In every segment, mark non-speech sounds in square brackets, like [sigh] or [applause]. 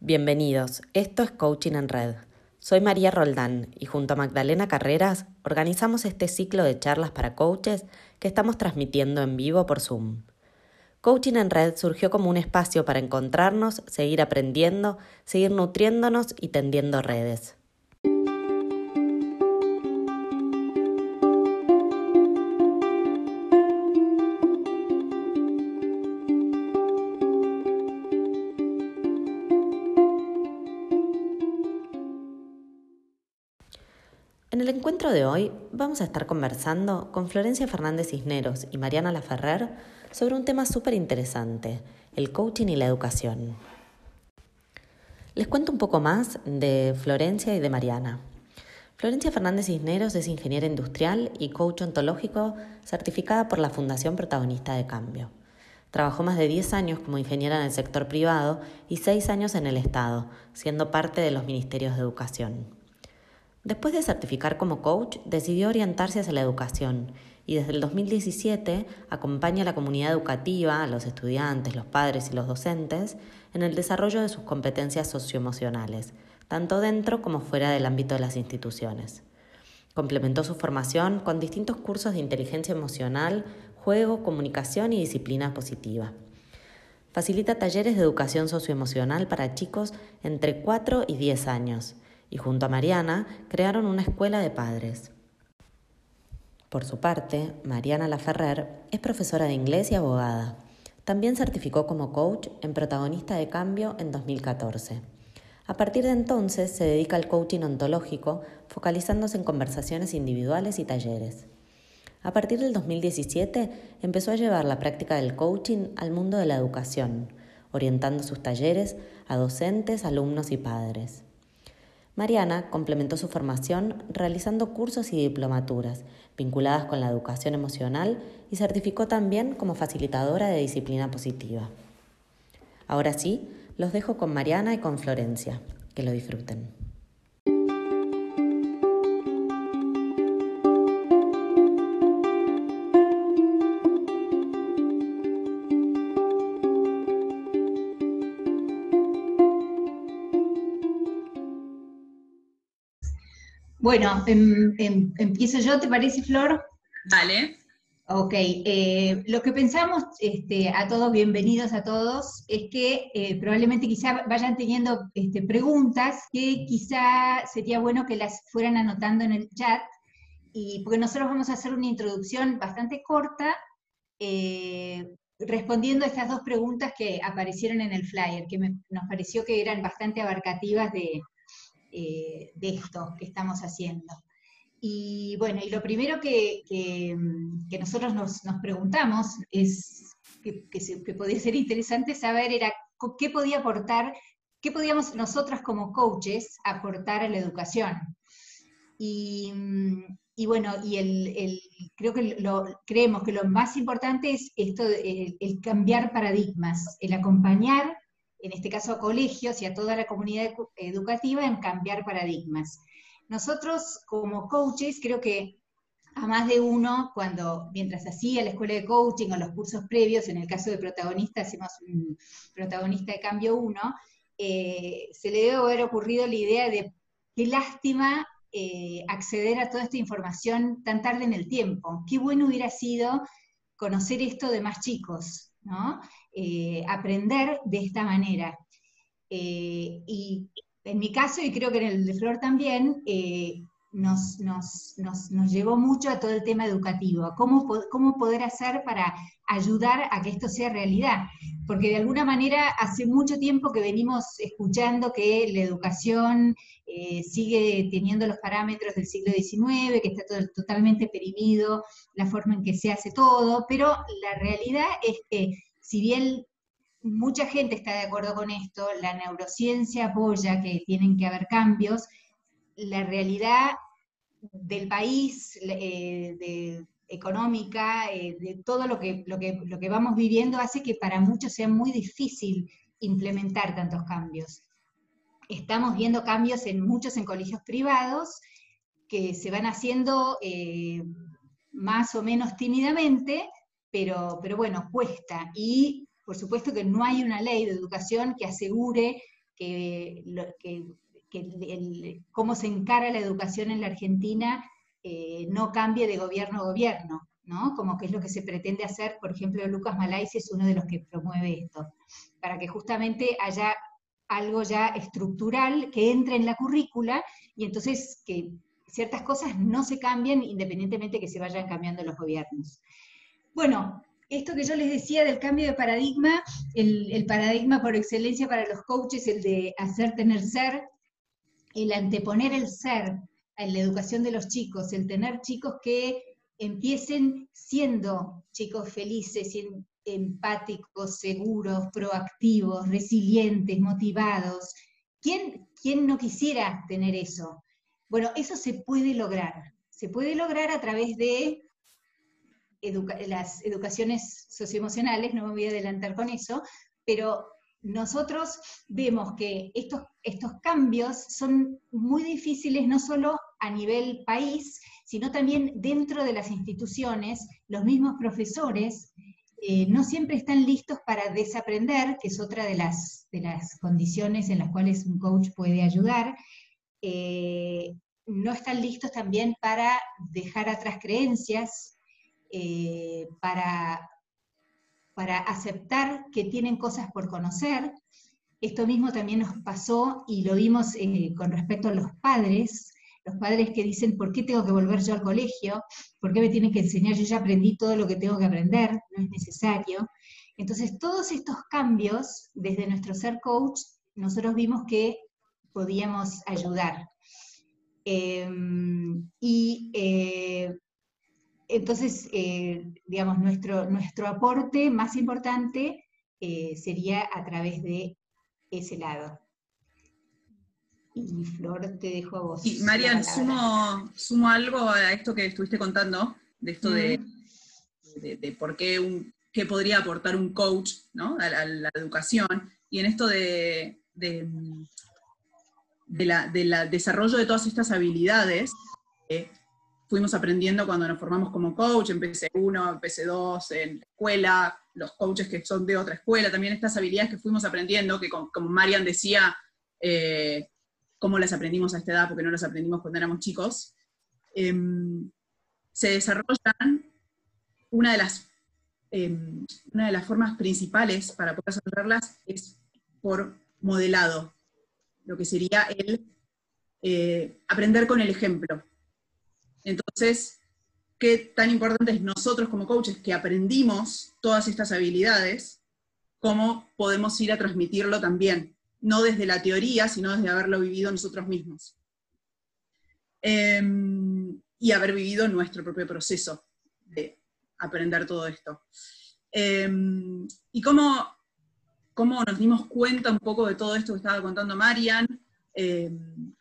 Bienvenidos, esto es Coaching en Red. Soy María Roldán y junto a Magdalena Carreras organizamos este ciclo de charlas para coaches que estamos transmitiendo en vivo por Zoom. Coaching en Red surgió como un espacio para encontrarnos, seguir aprendiendo, seguir nutriéndonos y tendiendo redes. Encuentro de hoy vamos a estar conversando con Florencia Fernández Cisneros y Mariana Laferrer sobre un tema súper interesante, el coaching y la educación. Les cuento un poco más de Florencia y de Mariana. Florencia Fernández Cisneros es ingeniera industrial y coach ontológico certificada por la Fundación Protagonista de Cambio. Trabajó más de 10 años como ingeniera en el sector privado y 6 años en el Estado, siendo parte de los ministerios de educación. Después de certificar como coach, decidió orientarse hacia la educación y desde el 2017 acompaña a la comunidad educativa, a los estudiantes, los padres y los docentes en el desarrollo de sus competencias socioemocionales, tanto dentro como fuera del ámbito de las instituciones. Complementó su formación con distintos cursos de inteligencia emocional, juego, comunicación y disciplina positiva. Facilita talleres de educación socioemocional para chicos entre 4 y 10 años y junto a Mariana crearon una escuela de padres. Por su parte, Mariana Laferrer es profesora de inglés y abogada. También certificó como coach en Protagonista de Cambio en 2014. A partir de entonces se dedica al coaching ontológico, focalizándose en conversaciones individuales y talleres. A partir del 2017 empezó a llevar la práctica del coaching al mundo de la educación, orientando sus talleres a docentes, alumnos y padres. Mariana complementó su formación realizando cursos y diplomaturas vinculadas con la educación emocional y certificó también como facilitadora de disciplina positiva. Ahora sí, los dejo con Mariana y con Florencia. Que lo disfruten. Bueno, em, em, empiezo yo, ¿te parece, Flor? Dale. Ok, eh, lo que pensamos este, a todos, bienvenidos a todos, es que eh, probablemente quizá vayan teniendo este, preguntas que quizá sería bueno que las fueran anotando en el chat, y porque nosotros vamos a hacer una introducción bastante corta eh, respondiendo a estas dos preguntas que aparecieron en el flyer, que nos pareció que eran bastante abarcativas de, eh, de esto que estamos haciendo. Y bueno, y lo primero que, nosotros nos, preguntamos es, que, que, podía ser interesante saber era qué podía aportar, qué podíamos nosotras como coaches aportar a la educación. Y, bueno, y el, creo que lo, creemos que lo más importante es esto, el cambiar paradigmas, el acompañar en este caso a colegios y a toda la comunidad educativa, en cambiar paradigmas. Nosotros como coaches creo que a más de uno, cuando mientras hacía la escuela de coaching o los cursos previos, en el caso de protagonista, hacemos un protagonista de cambio uno, eh, se le debe haber ocurrido la idea de qué lástima eh, acceder a toda esta información tan tarde en el tiempo. Qué bueno hubiera sido conocer esto de más chicos, ¿no? Eh, aprender de esta manera. Eh, y en mi caso, y creo que en el de Flor también, eh, nos, nos, llevó mucho a todo el tema educativo, cómo, cómo poder hacer para ayudar a que esto sea realidad. Porque de alguna manera hace mucho tiempo que venimos escuchando que la educación sigue teniendo los parámetros del siglo XIX, que está todo, totalmente perimido la forma en que se hace todo, pero la realidad es que si bien mucha gente está de acuerdo con esto, la neurociencia apoya que tienen que haber cambios, la realidad del país, eh, económica, eh, de todo lo que, lo, que, lo que vamos viviendo hace que para muchos sea muy difícil implementar tantos cambios. Estamos viendo cambios en muchos en colegios privados que se van haciendo eh, más o menos tímidamente, pero, pero bueno, cuesta. Y por supuesto que no hay una ley de educación que asegure que, cómo se encara la educación en la Argentina eh, no cambie de gobierno a gobierno, ¿no? Como que es lo que se pretende hacer, por ejemplo, Lucas Malaisi es uno de los que promueve esto, para que justamente haya algo ya estructural que entre en la currícula y entonces que ciertas cosas no se cambien independientemente que se vayan cambiando los gobiernos. Bueno, esto que yo les decía del cambio de paradigma, el, paradigma por excelencia para los coaches, el de hacer tener ser, el anteponer el ser en la educación de los chicos, el tener chicos que empiecen siendo chicos felices, empáticos, seguros, proactivos, resilientes, motivados. ¿Quién, ¿Quién no quisiera tener eso? Bueno, eso se puede lograr. Se puede lograr a través de las educaciones socioemocionales, no me voy a adelantar con eso, pero nosotros vemos que estos, estos cambios son muy difíciles no solo a nivel país, sino también dentro de las instituciones, los mismos profesores eh, no siempre están listos para desaprender, que es otra de las, de las condiciones en las cuales un coach puede ayudar, eh, no están listos también para dejar atrás creencias, eh, para, para aceptar que tienen cosas por conocer. Esto mismo también nos pasó y lo vimos eh, con respecto a los padres, los padres que dicen, ¿por qué tengo que volver yo al colegio? ¿Por qué me tienen que enseñar? Yo ya aprendí todo lo que tengo que aprender, no es necesario. Entonces, todos estos cambios, desde nuestro ser coach, nosotros vimos que podíamos ayudar. Em, y eh, entonces, eh, digamos, nuestro, nuestro aporte más importante eh, sería a través de ese lado. Y Flor, te dejo a vos. Sí, Marian, sumo, algo a esto que estuviste contando, de esto de, de, por qué, un, qué podría aportar un coach ¿no? a, la, educación, y en esto de, de, la, desarrollo de todas estas habilidades, eh, fuimos aprendiendo cuando nos formamos como coach, en PC1, en PC2, en escuela, los coaches que son de otra escuela, también estas habilidades que fuimos aprendiendo, que como, Marian decía, eh, cómo las aprendimos a esta edad, porque no las aprendimos cuando éramos chicos, em, se desarrollan una de las em, una de las formas principales para poder desarrollarlas es por modelado, lo que sería el eh, aprender con el ejemplo. Entonces, qué tan importante es nosotros como coaches que aprendimos todas estas habilidades, cómo podemos ir a transmitirlo también, no desde la teoría, sino desde haberlo vivido nosotros mismos. Em, y haber vivido nuestro propio proceso de aprender todo esto. Em, y cómo, cómo, nos dimos cuenta un poco de todo esto que estaba contando Marian, em,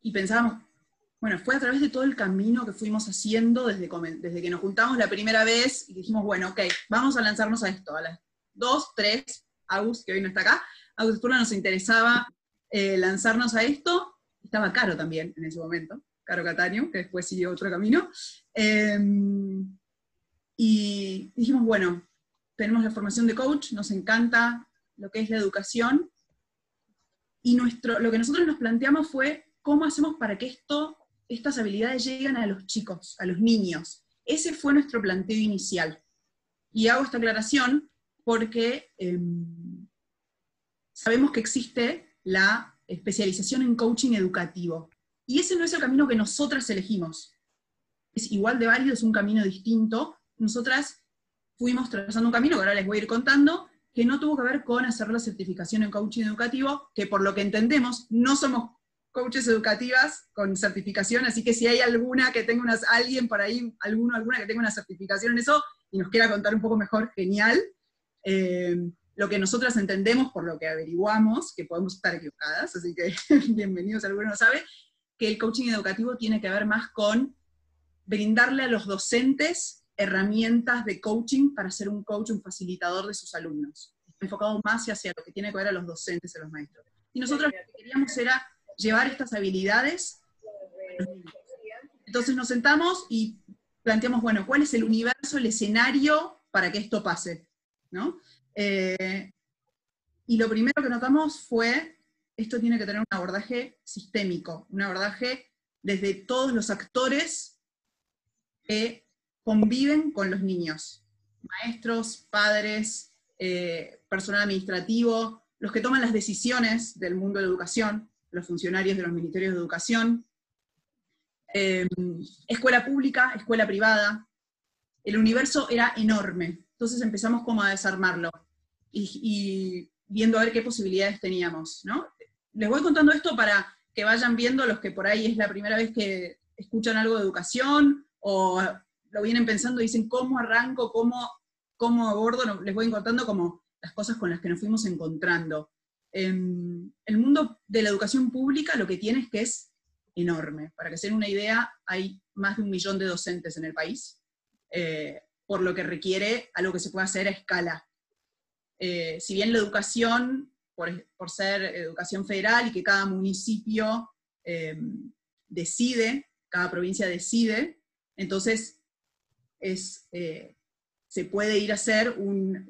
y pensábamos, bueno, fue a través de todo el camino que fuimos haciendo desde, desde que nos juntamos la primera vez y dijimos, bueno, ok, vamos a lanzarnos a esto, a las dos, tres, Agus, que hoy no está acá, Agus nos interesaba eh, lanzarnos a esto, estaba caro también en ese momento, Caro Cataño, que después siguió otro camino, em, y dijimos, bueno, tenemos la formación de coach, nos encanta lo que es la educación, y nuestro, lo que nosotros nos planteamos fue, ¿cómo hacemos para que esto estas habilidades llegan a los chicos, a los niños. Ese fue nuestro planteo inicial. Y hago esta aclaración porque em, sabemos que existe la especialización en coaching educativo. Y ese no es el camino que nosotras elegimos. Es igual de válido, es un camino distinto. Nosotras fuimos trazando un camino, que ahora les voy a ir contando, que no tuvo que ver con hacer la certificación en coaching educativo, que por lo que entendemos no somos coaches educativas con certificación, así que si hay alguna que tenga unas, alguien por ahí, alguno, alguna que tenga una certificación en eso y nos quiera contar un poco mejor, genial. Eh, lo que nosotras entendemos por lo que averiguamos, que podemos estar equivocadas, así que [laughs] bienvenidos, alguno no sabe, que el coaching educativo tiene que ver más con brindarle a los docentes herramientas de coaching para ser un coach, un facilitador de sus alumnos. Enfocado más hacia lo que tiene que ver a los docentes, a los maestros. Y nosotros lo que queríamos era llevar estas habilidades. Entonces nos sentamos y planteamos, bueno, ¿cuál es el universo, el escenario para que esto pase? ¿No? Eh, y lo primero que notamos fue, esto tiene que tener un abordaje sistémico, un abordaje desde todos los actores que conviven con los niños, maestros, padres, eh, personal administrativo, los que toman las decisiones del mundo de la educación, los funcionarios de los ministerios de educación, em, escuela pública, escuela privada. El universo era enorme, entonces empezamos como a desarmarlo y, viendo a ver qué posibilidades teníamos, ¿no? Les voy contando esto para que vayan viendo los que por ahí es la primera vez que escuchan algo de educación o lo vienen pensando y dicen cómo arranco, cómo, cómo abordo, les voy contando como las cosas con las que nos fuimos encontrando. El mundo de la educación pública lo que tiene es que es enorme. Para que se den una idea, hay más de un millón de docentes en el país, eh, por lo que requiere algo que se pueda hacer a escala. Eh, si bien la educación, por, ser educación federal y que cada municipio em, decide, cada provincia decide, entonces es, eh, se puede ir a hacer un,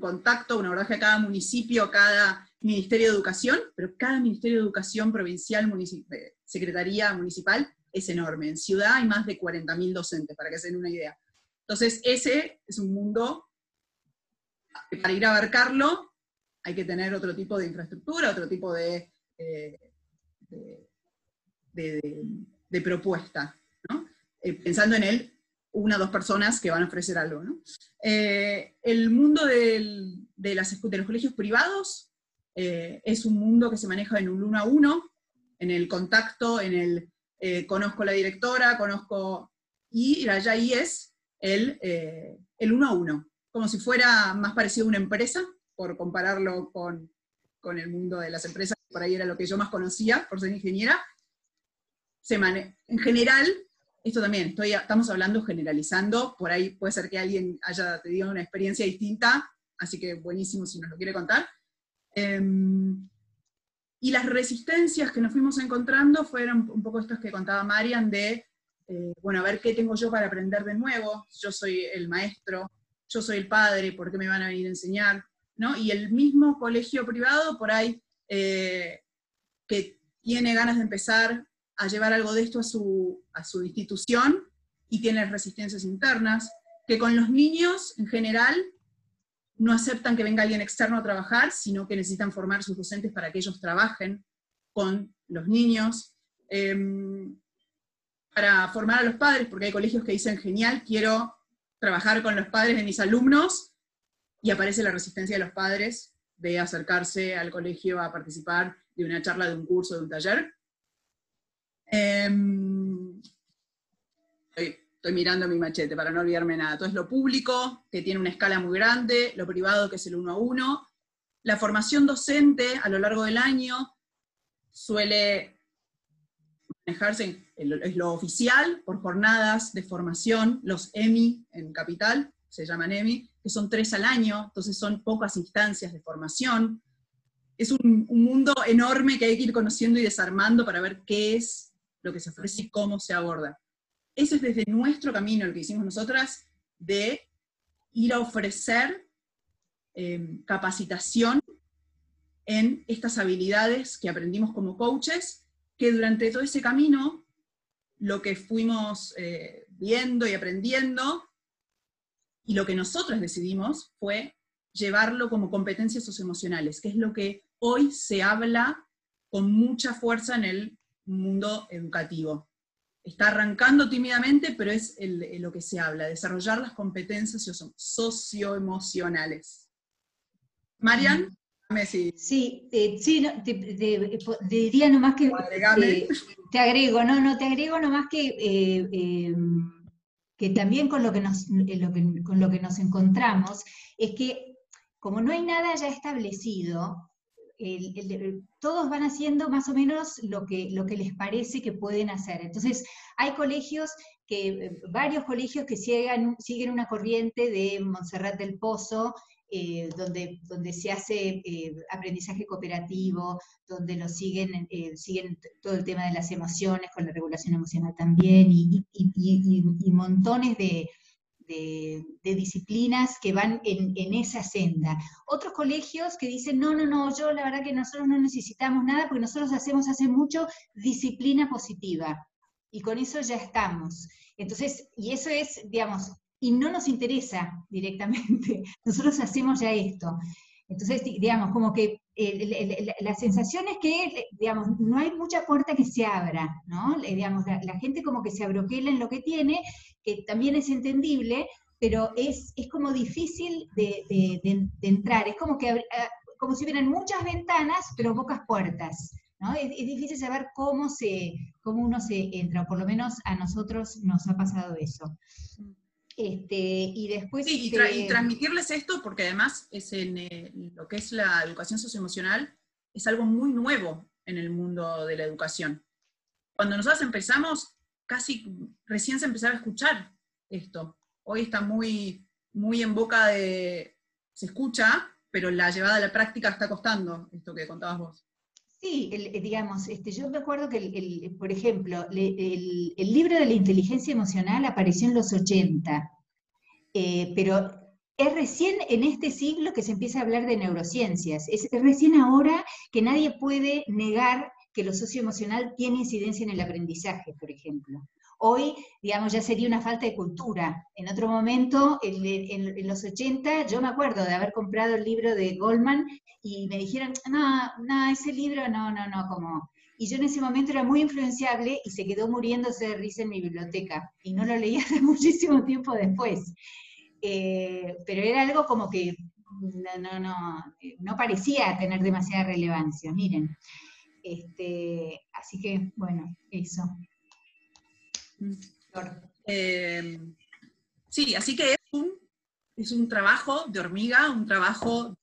contacto, un abordaje a cada municipio, a cada Ministerio de Educación, pero cada Ministerio de Educación provincial, eh, Secretaría Municipal, es enorme. En ciudad hay más de 40.000 docentes, para que se den una idea. Entonces, ese es un mundo, para ir a abarcarlo, hay que tener otro tipo de infraestructura, otro tipo de, eh, de, propuesta, eh, pensando en el una o dos personas que van a ofrecer algo. Eh, el mundo de, las, de, los colegios privados eh, es un mundo que se maneja en un uno a uno, en el contacto, en el eh, conozco la directora, conozco, y allá ahí es el, el uno a uno, como si fuera más parecido a una empresa, por compararlo con, con el mundo de las empresas, por ahí era lo que yo más conocía por ser ingeniera. Se en general, esto también, estamos hablando generalizando, por ahí puede ser que alguien haya tenido una experiencia distinta, así que buenísimo si nos lo quiere contar. Em, y las resistencias que nos fuimos encontrando fueron un poco estas que contaba Marian de, eh, bueno, a ver qué tengo yo para aprender de nuevo, yo soy el maestro, yo soy el padre, ¿por qué me van a venir a enseñar? ¿No? Y el mismo colegio privado por ahí eh, que tiene ganas de empezar a llevar algo de esto a su, a su institución y tiene resistencias internas, que con los niños en general no aceptan que venga alguien externo a trabajar, sino que necesitan formar sus docentes para que ellos trabajen con los niños. Em, para formar a los padres, porque hay colegios que dicen, genial, quiero trabajar con los padres de mis alumnos, y aparece la resistencia de los padres de acercarse al colegio a participar de una charla, de un curso, de un taller. Em, estoy, mirando mi machete para no olvidarme nada. Entonces, lo público, que tiene una escala muy grande, lo privado, que es el uno a uno. La formación docente a lo largo del año suele manejarse, es lo oficial, por jornadas de formación, los EMI en Capital, se llaman EMI, que son tres al año, entonces son pocas instancias de formación. Es un, un mundo enorme que hay que ir conociendo y desarmando para ver qué es lo que se ofrece y cómo se aborda. Eso es desde nuestro camino, lo que hicimos nosotras, de ir a ofrecer em, capacitación en estas habilidades que aprendimos como coaches, que durante todo ese camino lo que fuimos eh, viendo y aprendiendo, y lo que nosotras decidimos fue llevarlo como competencias socioemocionales, que es lo que hoy se habla con mucha fuerza en el mundo educativo. Está arrancando tímidamente, pero es lo que se habla, desarrollar las competencias socioemocionales. Marian, si... Sí, eh, sí te, diría nomás que... Eh, te agrego, no, no, te agrego nomás que, eh, em, que también con lo que, nos, con lo que nos encontramos es que como no hay nada ya establecido, todos van haciendo más o menos lo que, lo que les parece que pueden hacer. Entonces, hay colegios que, eh, varios colegios que siguen, siguen una corriente de Montserrat del Pozo, eh, donde, donde se hace eh, aprendizaje cooperativo, donde lo siguen, siguen todo el tema de las emociones, con la regulación emocional también, y, montones de, disciplinas que van en, esa senda. Otros colegios que dicen, no, no, no, yo la verdad que nosotros no necesitamos nada porque nosotros hacemos hace mucho disciplina positiva y con eso ya estamos. Entonces, y eso es, digamos, y no nos interesa [laughs] directamente, nosotros hacemos ya esto. Entonces, digamos, como que la sensación es que, digamos, no hay mucha puerta que se abra, ¿no? Digamos, la, gente como que se abroquela en lo que tiene, que también es entendible, pero es, es como difícil de, entrar, es como, que, ah, como si hubieran muchas ventanas, pero pocas puertas. ¿no? Es, es, difícil saber cómo, se, cómo uno se entra, o por lo menos a nosotros nos ha pasado eso. Este, y después... Sí, y, transmitirles esto porque además es en eh, lo que es la educación socioemocional, es algo muy nuevo en el mundo de la educación. Cuando nosotros empezamos, casi recién se empezaba a escuchar esto. Hoy está muy, muy en boca de... se escucha, pero la llevada a la práctica está costando, esto que contabas vos. Sí, eh, digamos, este, yo me acuerdo que, por ejemplo, el, libro de la inteligencia emocional apareció en los 80, eh, pero es recién en este siglo que se empieza a hablar de neurociencias. Es, recién ahora que nadie puede negar que lo socioemocional tiene incidencia en el aprendizaje, por ejemplo. Hoy, digamos, ya sería una falta de cultura. En otro momento, en, los 80, yo me acuerdo de haber comprado el libro de Goldman y me dijeron, no, no, ese libro no, no, no, como... Y yo en ese momento era muy influenciable y se quedó muriéndose de risa en mi biblioteca. Y no lo leí hasta [laughs] muchísimo tiempo después. Eh, pero era algo como que no, no, no parecía tener demasiada relevancia, miren. Este, así que, bueno, eso. Eh, sí, así que es un, es un, trabajo de hormiga, un trabajo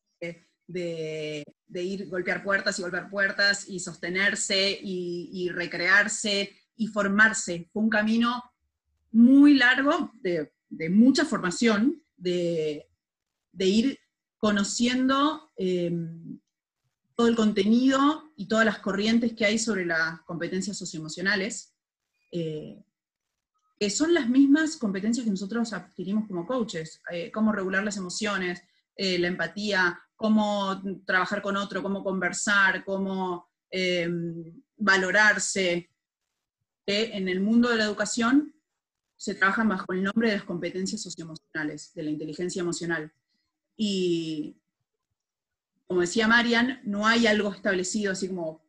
de, ir golpear puertas y golpear puertas y sostenerse y, recrearse y formarse. Fue un camino muy largo de, mucha formación, de, ir conociendo em, todo el contenido y todas las corrientes que hay sobre las competencias socioemocionales. Eh, que son las mismas competencias que nosotros adquirimos como coaches, eh, cómo regular las emociones, eh, la empatía, cómo trabajar con otro, cómo conversar, cómo eh, valorarse. en el mundo de la educación se trabajan bajo el nombre de las competencias socioemocionales, de la inteligencia emocional. Y como decía Marian, no hay algo establecido así como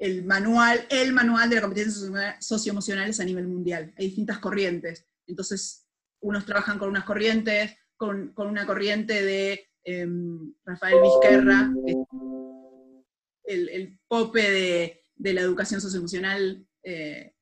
el manual, el manual de la competencia socioemocionales a nivel mundial. Hay distintas corrientes. Entonces, unos trabajan con unas corrientes, con, una corriente de em, Rafael Vizquerra, el, el, pope de, la educación socioemocional. Eh,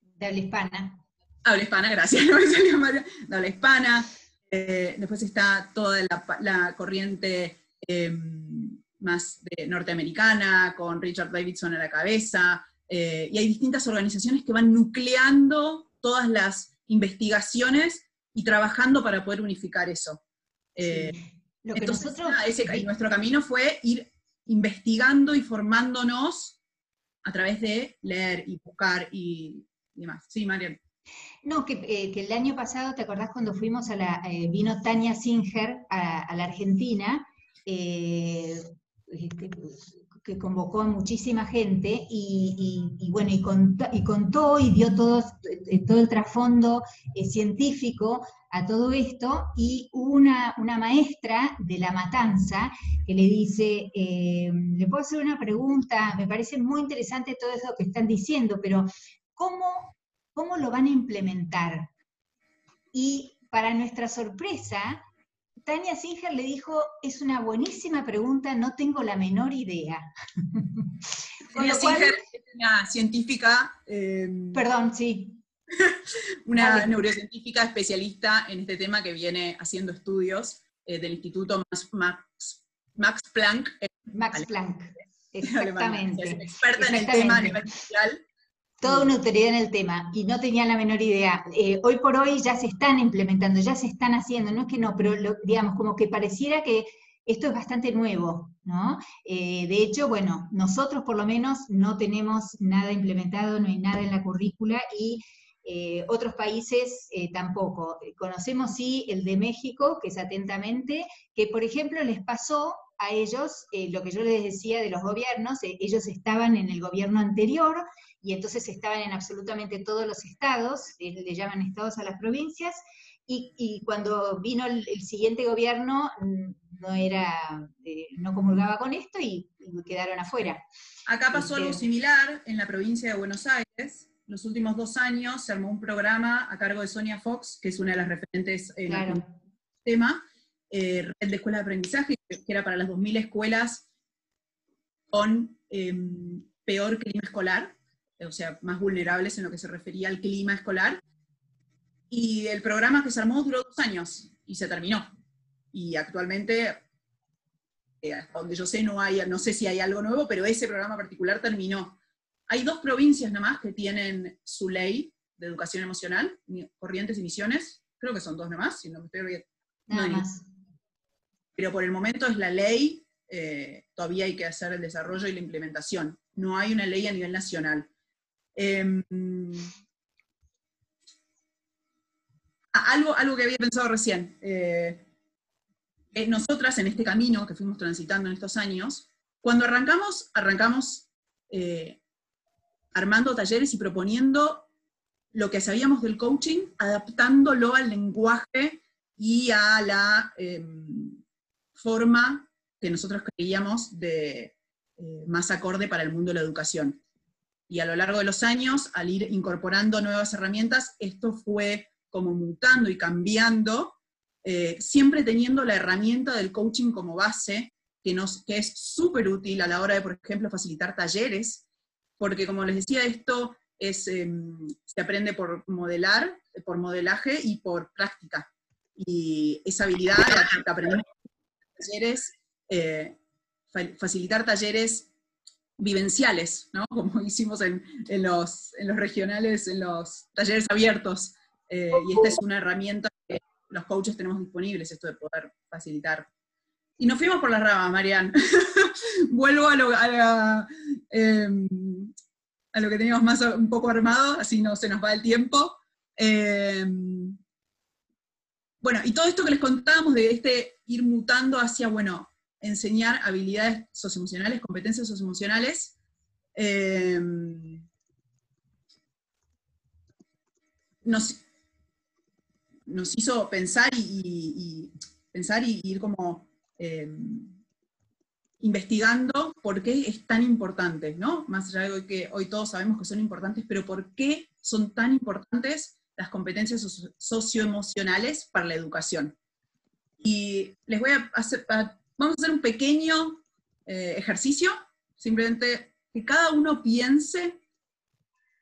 de habla hispana. Habla hispana, gracias, [laughs] no me salió mal. De habla hispana. Eh, después está toda la, corriente em, más de norteamericana, con Richard Davidson a la cabeza, eh, y hay distintas organizaciones que van nucleando todas las investigaciones y trabajando para poder unificar eso. Eh, entonces, nuestro camino fue ir investigando y formándonos a través de leer y buscar y, demás. Sí, Marian. No, eh, que, el año pasado, ¿te acordás cuando fuimos a la, vino Tania Singer a, la Argentina? Este, que convocó a muchísima gente y, bueno, y contó, y dio todo, eh, todo el trasfondo eh, científico a todo esto, y una, una maestra de La Matanza que le dice, eh, le puedo hacer una pregunta, me parece muy interesante todo eso que están diciendo, pero ¿cómo, cómo lo van a implementar? Y para nuestra sorpresa, Tania Singer le dijo, es una buenísima pregunta, no tengo la menor idea. [laughs] Tania Singer es una científica... Em, Perdón, sí. [laughs] una neurocientífica especialista en este tema que viene haciendo estudios eh, del Instituto Max, Max, Planck. Max Planck, [laughs] exactamente. Es experta en el tema a nivel mundial toda una autoridad en el tema y no tenían la menor idea. Eh, hoy por hoy ya se están implementando, ya se están haciendo, no es que no, pero digamos, como que pareciera que esto es bastante nuevo, ¿no? Eh, de hecho, bueno, nosotros por lo menos no tenemos nada implementado, no hay nada en la currícula y Eh, otros países eh, tampoco. Conocemos sí el de México, que es atentamente, que por ejemplo les pasó a ellos lo que yo les decía de los gobiernos, ellos estaban en el gobierno anterior y entonces estaban en absolutamente todos los estados, le llaman estados a las provincias, y, cuando vino el, siguiente gobierno mm, no era, eh, no comulgaba con esto y, quedaron afuera. Acá pasó algo similar en la provincia de Buenos Aires. Los últimos dos años se armó un programa a cargo de Sonia Fox, que es una de las referentes en el tema, eh, Red de Escuelas de Aprendizaje, que era para las 2.000 escuelas con em, peor clima escolar, o sea, más vulnerables en lo que se refería al clima escolar. Y el programa que se armó duró dos años y se terminó. Y actualmente, eh, hasta donde yo sé, no, hay, no sé si hay algo nuevo, pero ese programa particular terminó. Hay dos provincias nada más que tienen su ley de educación emocional, Corrientes y Misiones. Creo que son dos nada más, si no me estoy Nada más. Pero por el momento es la ley, eh, todavía hay que hacer el desarrollo y la implementación. No hay una ley a nivel nacional. Em, algo, algo que había pensado recién. Eh, nosotras en este camino que fuimos transitando en estos años, cuando arrancamos, arrancamos eh, armando talleres y proponiendo lo que sabíamos del coaching, adaptándolo al lenguaje y a la em, forma que nosotros creíamos de, eh, más acorde para el mundo de la educación. Y a lo largo de los años, al ir incorporando nuevas herramientas, esto fue como mutando y cambiando, eh, siempre teniendo la herramienta del coaching como base, que, nos, que es súper útil a la hora de, por ejemplo, facilitar talleres, porque como les decía, esto es, em, se aprende por modelar, por modelaje y por práctica. Y esa habilidad que aprendemos en talleres, eh, facilitar talleres vivenciales, ¿no? [laughs] como hicimos en, los, regionales, en los talleres abiertos, eh, y esta es una herramienta que los coaches tenemos disponibles, esto de poder facilitar. Y nos fuimos por las ramas, Marian. [laughs] Vuelvo a lo, a, em, a, lo, que teníamos más un poco armado, así no se nos va el tiempo. Em, bueno, y todo esto que les contábamos de este ir mutando hacia, bueno, enseñar habilidades socioemocionales, competencias socioemocionales, eh, nos, nos hizo pensar y, pensar y ir como eh, investigando por qué es tan importante, ¿no? Más allá de que hoy todos sabemos que son importantes, pero por qué son tan importantes las competencias socioemocionales para la educación. Y les voy a hacer, vamos a hacer un pequeño eh, ejercicio, simplemente que cada uno piense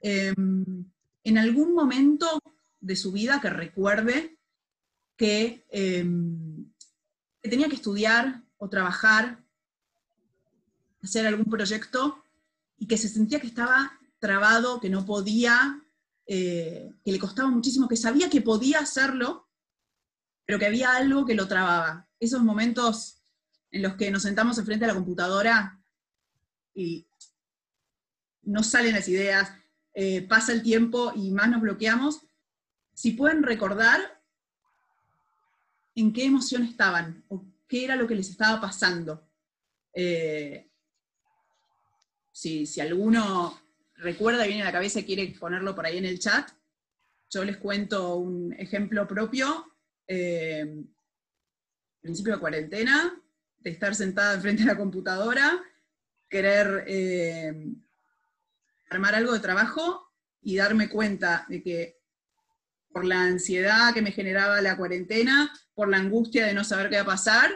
en algún momento de su vida que recuerde em, que, tenía que estudiar o trabajar, hacer algún proyecto y que se sentía que estaba trabado, que no podía, eh, que le costaba muchísimo, que sabía que podía hacerlo, pero que había algo que lo trababa. Esos momentos en los que nos sentamos enfrente a la computadora y no salen las ideas, eh, pasa el tiempo y más nos bloqueamos, si pueden recordar en qué emoción estaban o qué era lo que les estaba pasando. Eh, si, alguno recuerda, viene a la cabeza y quiere ponerlo por ahí en el chat, yo les cuento un ejemplo propio. Eh, principio de cuarentena, de estar sentada enfrente de la computadora, querer eh, armar algo de trabajo y darme cuenta de que por la ansiedad que me generaba la cuarentena, por la angustia de no saber qué iba a pasar,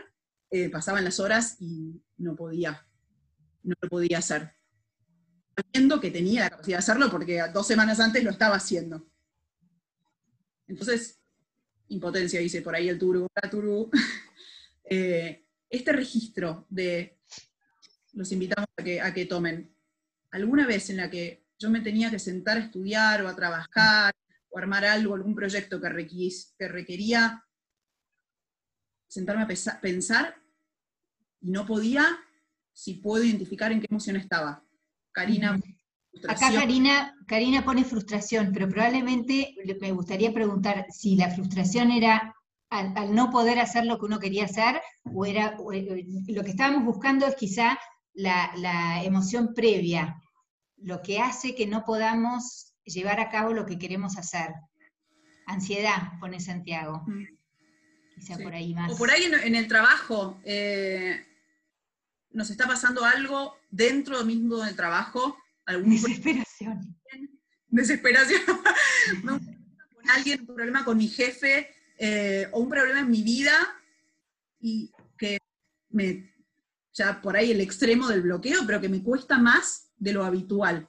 eh, pasaban las horas y no podía, no lo podía hacer. Sabiendo que tenía la capacidad de hacerlo porque dos semanas antes lo estaba haciendo. Entonces, impotencia, dice por ahí el turu, la turu. [laughs] Eh, este registro de, los invitamos a que, a que tomen, alguna vez en la que yo me tenía que sentar a estudiar o a trabajar o armar algo, algún proyecto que, que requería sentarme a pensar y no podía, si puedo identificar en qué emoción estaba. Karina, Acá Karina, Karina pone frustración, pero probablemente me gustaría preguntar si la frustración era al, no poder hacer lo que uno quería hacer, o era eh, lo que estábamos buscando es quizá la, emoción previa, lo que hace que no podamos llevar a cabo lo que queremos hacer. Ansiedad, pone Santiago. Mm. Quizá por ahí más. O por ahí en, el trabajo, eh, nos está pasando algo dentro mismo del trabajo. Desesperación. [laughs] Desesperación. [laughs] con alguien, un problema con mi jefe, eh, o un problema en mi vida y que me, ya por ahí el extremo del bloqueo, pero que me cuesta más de lo habitual.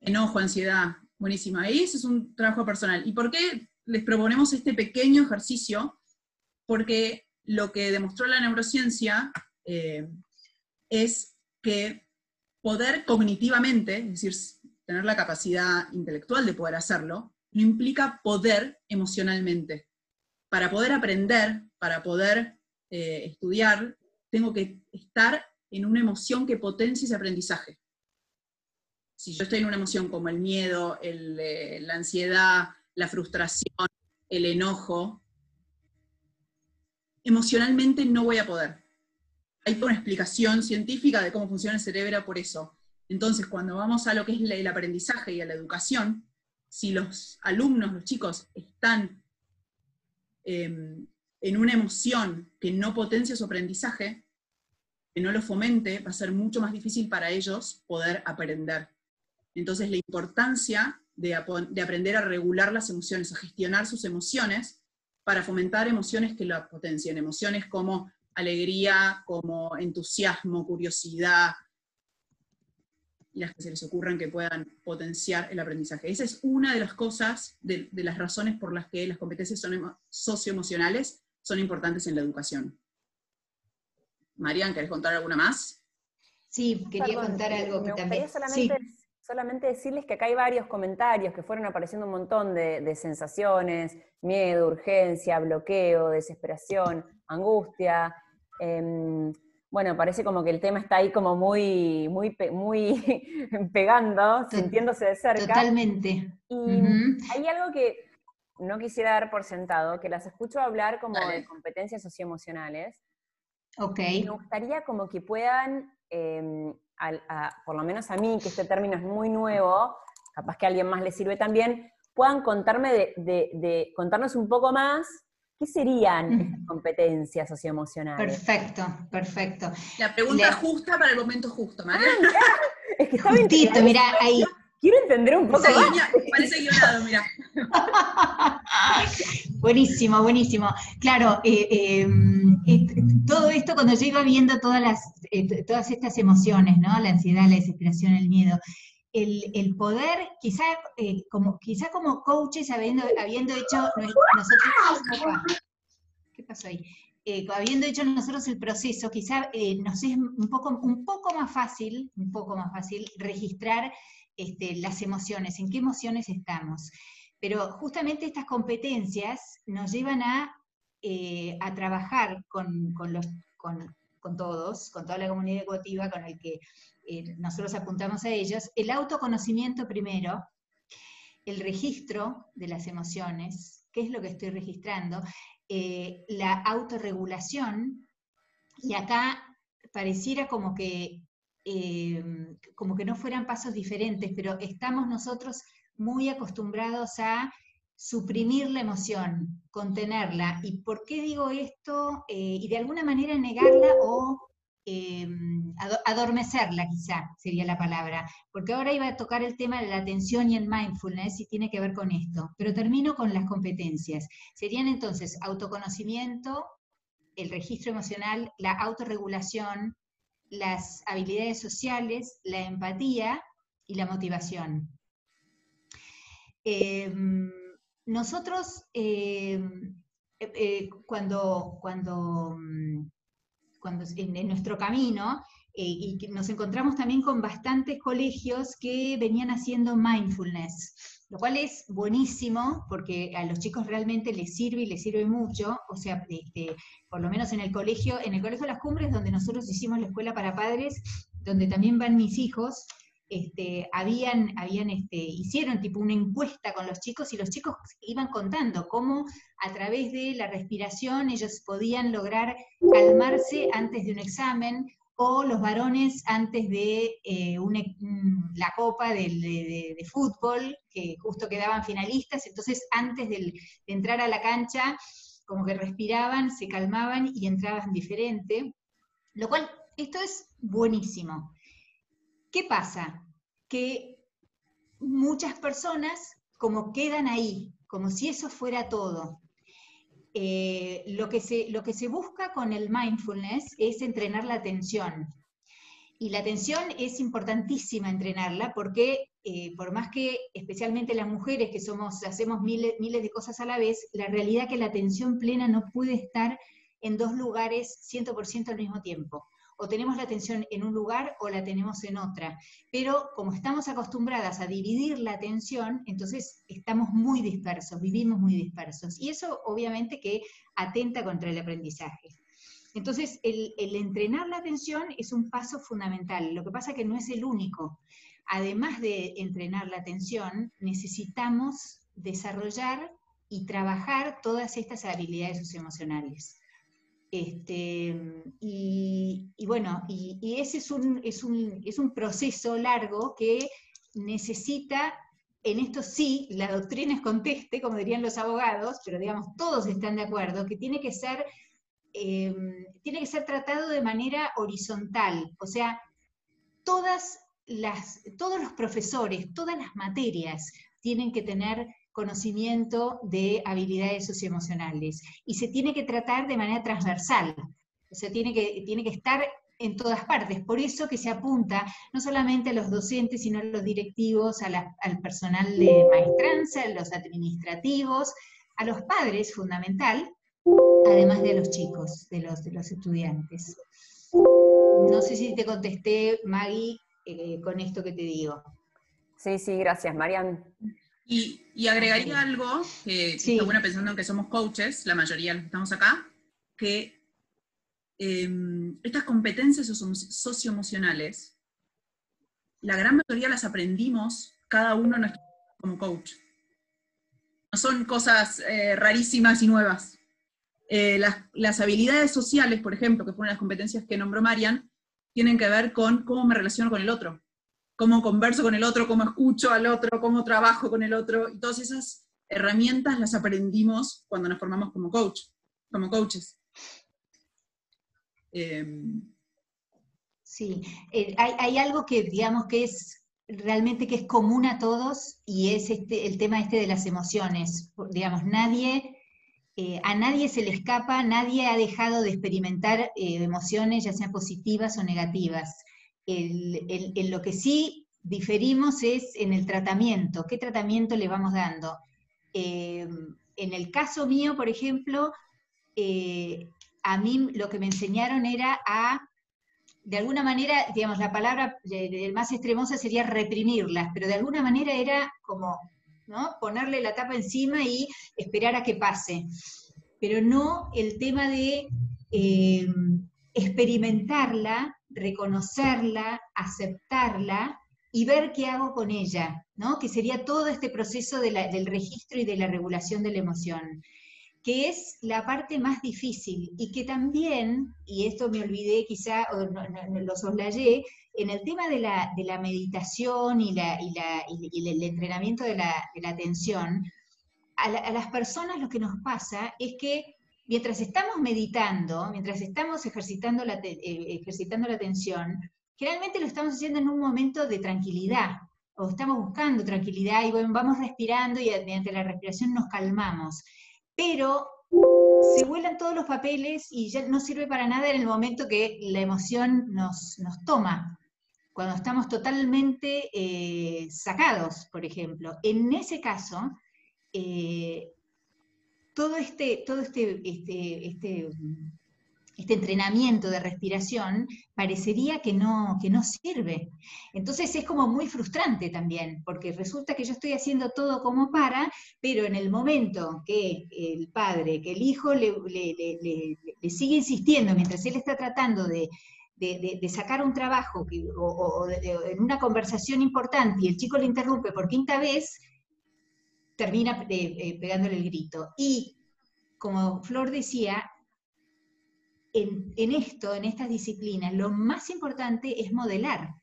Enojo, ansiedad, buenísima. Ahí ese es un trabajo personal. ¿Y por qué les proponemos este pequeño ejercicio? Porque lo que demostró la neurociencia eh, es que poder cognitivamente, es decir, tener la capacidad intelectual de poder hacerlo, no implica poder emocionalmente para poder aprender, para poder eh, estudiar, tengo que estar en una emoción que potencie ese aprendizaje. Si yo estoy en una emoción como el miedo, eh, la ansiedad, la frustración, el enojo, emocionalmente no voy a poder. Hay una explicación científica de cómo funciona el cerebro por eso. Entonces, cuando vamos a lo que es el aprendizaje y a la educación, si los alumnos, los chicos, están Em, en una emoción que no potencia su aprendizaje, que no lo fomente, va a ser mucho más difícil para ellos poder aprender. Entonces la importancia de, aprender a regular las emociones, a gestionar sus emociones, para fomentar emociones que la potencien, emociones como alegría, como entusiasmo, curiosidad, y las que se les ocurran que puedan potenciar el aprendizaje. Esa es una de las cosas, de, las razones por las que las competencias son socioemocionales son importantes en la educación. Marian, ¿querés contar alguna más? Sí, quería contar algo que también... Solamente, solamente, decirles que acá hay varios comentarios que fueron apareciendo un montón de, de sensaciones, miedo, urgencia, bloqueo, desesperación, angustia. Eh, bueno, parece como que el tema está ahí como muy, muy, muy [laughs] pegando, sintiéndose de cerca. Totalmente. Y hay algo que no quisiera dar por sentado, que las escucho hablar como de competencias socioemocionales. Ok. me gustaría como que puedan, em, por lo menos a mí, que este término es muy nuevo, capaz que a alguien más le sirve también, puedan contarme de, de contarnos un poco más ¿Qué serían estas competencias socioemocionales? Perfecto, perfecto. La pregunta justa para el momento justo, María. Ah, es que está Justito, mira, ahí. Quiero entender un poco más. Parece guionado, mira. [laughs] buenísimo, buenísimo. Claro, eh, em, eh, todo esto cuando yo iba viendo todas, las, eh, todas estas emociones, ¿no? La ansiedad, la desesperación, el miedo, el, poder, quizá, eh, como, quizá como coaches, habiendo, habiendo hecho nosotros, ¿qué pasó ahí? Eh, habiendo hecho nosotros el proceso, quizá eh, nos es un poco, un poco más fácil, un poco más fácil registrar este, las emociones, en qué emociones estamos. Pero justamente estas competencias nos llevan a, a trabajar con, los, con, con todos, con toda la comunidad educativa con el que eh, nosotros apuntamos a ellos, el autoconocimiento primero, el registro de las emociones, qué es lo que estoy registrando, eh, la autorregulación, y acá pareciera como que, eh, como que no fueran pasos diferentes, pero estamos nosotros muy acostumbrados a suprimir la emoción, contenerla. ¿Y por qué digo esto? y de alguna manera negarla o Em, adormecerla quizá sería la palabra, porque ahora iba a tocar el tema de la atención y el mindfulness y tiene que ver con esto, pero termino con las competencias. Serían entonces autoconocimiento, el registro emocional, la autorregulación, las habilidades sociales, la empatía y la motivación. Em, nosotros, em, eh, eh, cuando, cuando mm, cuando, en, nuestro camino, eh, y nos encontramos también con bastantes colegios que venían haciendo mindfulness, lo cual es buenísimo porque a los chicos realmente les sirve y les sirve mucho, o sea, este, por lo menos en el colegio, en el colegio de las cumbres, donde nosotros hicimos la escuela para padres, donde también van mis hijos, este, habían, habían este, hicieron tipo una encuesta con los chicos y los chicos iban contando cómo a través de la respiración ellos podían lograr calmarse antes de un examen o los varones antes de eh, la copa de, fútbol, que justo quedaban finalistas, entonces antes de entrar a la cancha, como que respiraban, se calmaban y entraban diferente, lo cual, esto es buenísimo. ¿Qué pasa? Que muchas personas como quedan ahí, como si eso fuera todo. Eh, lo, que se, lo que se busca con el mindfulness es entrenar la atención. Y la atención es importantísima entrenarla porque eh, por más que especialmente las mujeres que somos, hacemos miles, miles de cosas a la vez, la realidad es que la atención plena no puede estar en dos lugares 100% al mismo tiempo o tenemos la atención en un lugar o la tenemos en otra. Pero como estamos acostumbradas a dividir la atención, entonces estamos muy dispersos, vivimos muy dispersos. Y eso obviamente que atenta contra el aprendizaje. Entonces, el, entrenar la atención es un paso fundamental. Lo que pasa es que no es el único. Además de entrenar la atención, necesitamos desarrollar y trabajar todas estas habilidades socioemocionales. Este, y, bueno, y, ese es un, es, un, es un proceso largo que necesita, en esto sí, la doctrina es conteste, como dirían los abogados, pero digamos, todos están de acuerdo, que tiene que ser, em, tiene que ser tratado de manera horizontal, o sea, todas las, todos los profesores, todas las materias tienen que tener conocimiento de habilidades socioemocionales. Y se tiene que tratar de manera transversal, o sea, tiene que, tiene que estar en todas partes. Por eso que se apunta no solamente a los docentes, sino a los directivos, al personal de maestranza, a los administrativos, a los padres, fundamental, además de los chicos, de los, de los estudiantes. No sé si te contesté, Maggie, eh, con esto que te digo. Sí, sí, gracias, Marian. Y, agregaría algo que, está bueno pensando en que somos coaches, la mayoría de los que estamos acá, que em, estas competencias socioemocionales, la gran mayoría las aprendimos cada uno como coach. No son cosas eh, rarísimas y nuevas. Eh, las, las, habilidades sociales, por ejemplo, que fueron las competencias que nombró Marian, tienen que ver con cómo me relaciono con el otro cómo converso con el otro, cómo escucho al otro, cómo trabajo con el otro, y todas esas herramientas las aprendimos cuando nos formamos como coach, como coaches. Em, sí, eh, hay, algo que digamos que es realmente que es común a todos y es este, el tema este de las emociones. Digamos, nadie, eh, a nadie se le escapa, nadie ha dejado de experimentar eh, emociones, ya sean positivas o negativas en lo que sí diferimos es en el tratamiento, qué tratamiento le vamos dando. Eh, en el caso mío, por ejemplo, eh, a mí lo que me enseñaron era a, de alguna manera, digamos, la palabra más extremosa sería reprimirlas, pero de alguna manera era como ¿no? ponerle la tapa encima y esperar a que pase. Pero no el tema de eh, experimentarla reconocerla, aceptarla y ver qué hago con ella, ¿no? Que sería todo este proceso del registro y de la regulación de la emoción, que es la parte más difícil y que también, y esto me olvidé quizá, o no, lo soslayé, en el tema de la, meditación y, el entrenamiento de la, atención, a las personas lo que nos pasa es que mientras estamos meditando, mientras estamos ejercitando la, eh, ejercitando la atención, generalmente lo estamos haciendo en un momento de tranquilidad, o estamos buscando tranquilidad y vamos respirando y mediante la respiración nos calmamos. Pero se vuelan todos los papeles y ya no sirve para nada en el momento que la emoción nos, toma, cuando estamos totalmente eh, sacados, por ejemplo. En ese caso, eh, todo este, todo este, este, este, este, entrenamiento de respiración parecería que no, que no sirve. Entonces es como muy frustrante también, porque resulta que yo estoy haciendo todo como para, pero en el momento que el padre, que el hijo le, sigue insistiendo, mientras él está tratando de, de, sacar un trabajo o, en una conversación importante y el chico le interrumpe por quinta vez, termina eh, eh, pegándole el grito. Y como Flor decía, en, en, esto, en estas disciplinas, lo más importante es modelar.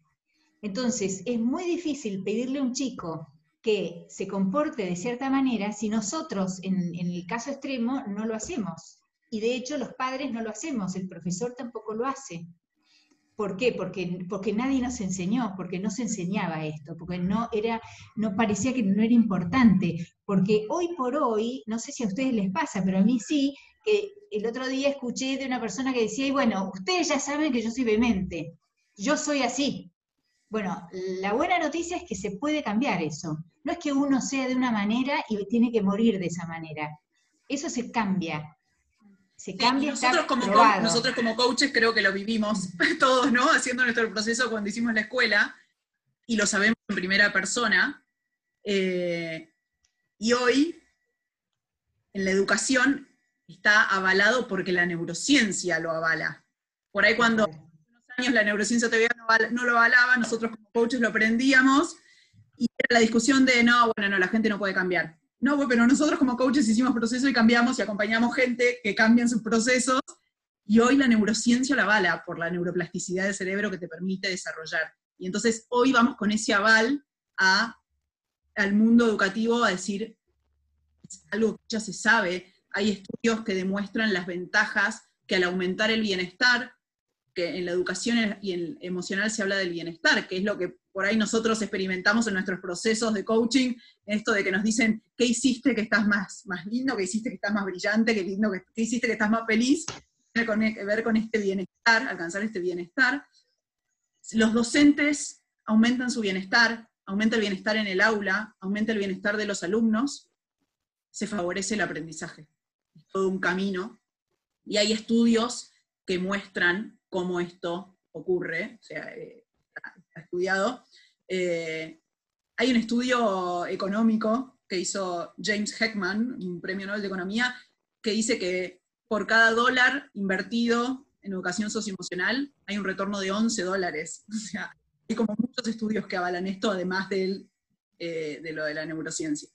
Entonces, es muy difícil pedirle a un chico que se comporte de cierta manera si nosotros, en, el caso extremo, no lo hacemos. Y de hecho los padres no lo hacemos, el profesor tampoco lo hace. ¿Por qué? Porque, porque nadie nos enseñó, porque no se enseñaba esto, porque no era, no parecía que no era importante. Porque hoy por hoy, no sé si a ustedes les pasa, pero a mí sí, que el otro día escuché de una persona que decía, y bueno, ustedes ya saben que yo soy vehemente, yo soy así, bueno, la buena noticia es que se puede cambiar eso. No es que uno sea de una manera y tiene que morir de esa manera. Eso se cambia. Se cambia. nosotros, como nosotros como coaches creo que lo vivimos [laughs] todos, ¿no? Haciendo nuestro proceso cuando hicimos la escuela y lo sabemos en primera persona. Eh, y hoy, en la educación, está avalado porque la neurociencia lo avala. Por ahí cuando la neurociencia todavía no, lo avalaba, nosotros como coaches lo aprendíamos, y era la discusión de, no, bueno, no, la gente no puede cambiar. No, pero nosotros como coaches hicimos proceso y cambiamos y acompañamos gente que cambian sus procesos, y hoy la neurociencia la avala por la neuroplasticidad del cerebro que te permite desarrollar. Y entonces hoy vamos con ese aval al mundo educativo a decir, es algo que ya se sabe, hay estudios que demuestran las ventajas que al aumentar el bienestar, que en la educación y en emocional se habla del bienestar, que es lo que por ahí nosotros experimentamos en nuestros procesos de coaching, esto de que nos dicen, ¿qué hiciste que estás más, más lindo? ¿Qué hiciste que estás más brillante? ¿Qué, lindo que, ¿Qué hiciste que estás más feliz? Tiene que ver con este bienestar, alcanzar este bienestar. Los docentes aumentan su bienestar, aumenta el bienestar en el aula, aumenta el bienestar de los alumnos, se favorece el aprendizaje. Es todo un camino. Y hay estudios que muestran cómo esto ocurre, o sea, eh, está, estudiado. Eh, hay un estudio económico que hizo James Heckman, un premio Nobel de Economía, que dice que por cada dólar invertido en educación socioemocional hay un retorno de 11 dólares. [laughs] O sea, hay como muchos estudios que avalan esto, además eh, de lo de la neurociencia.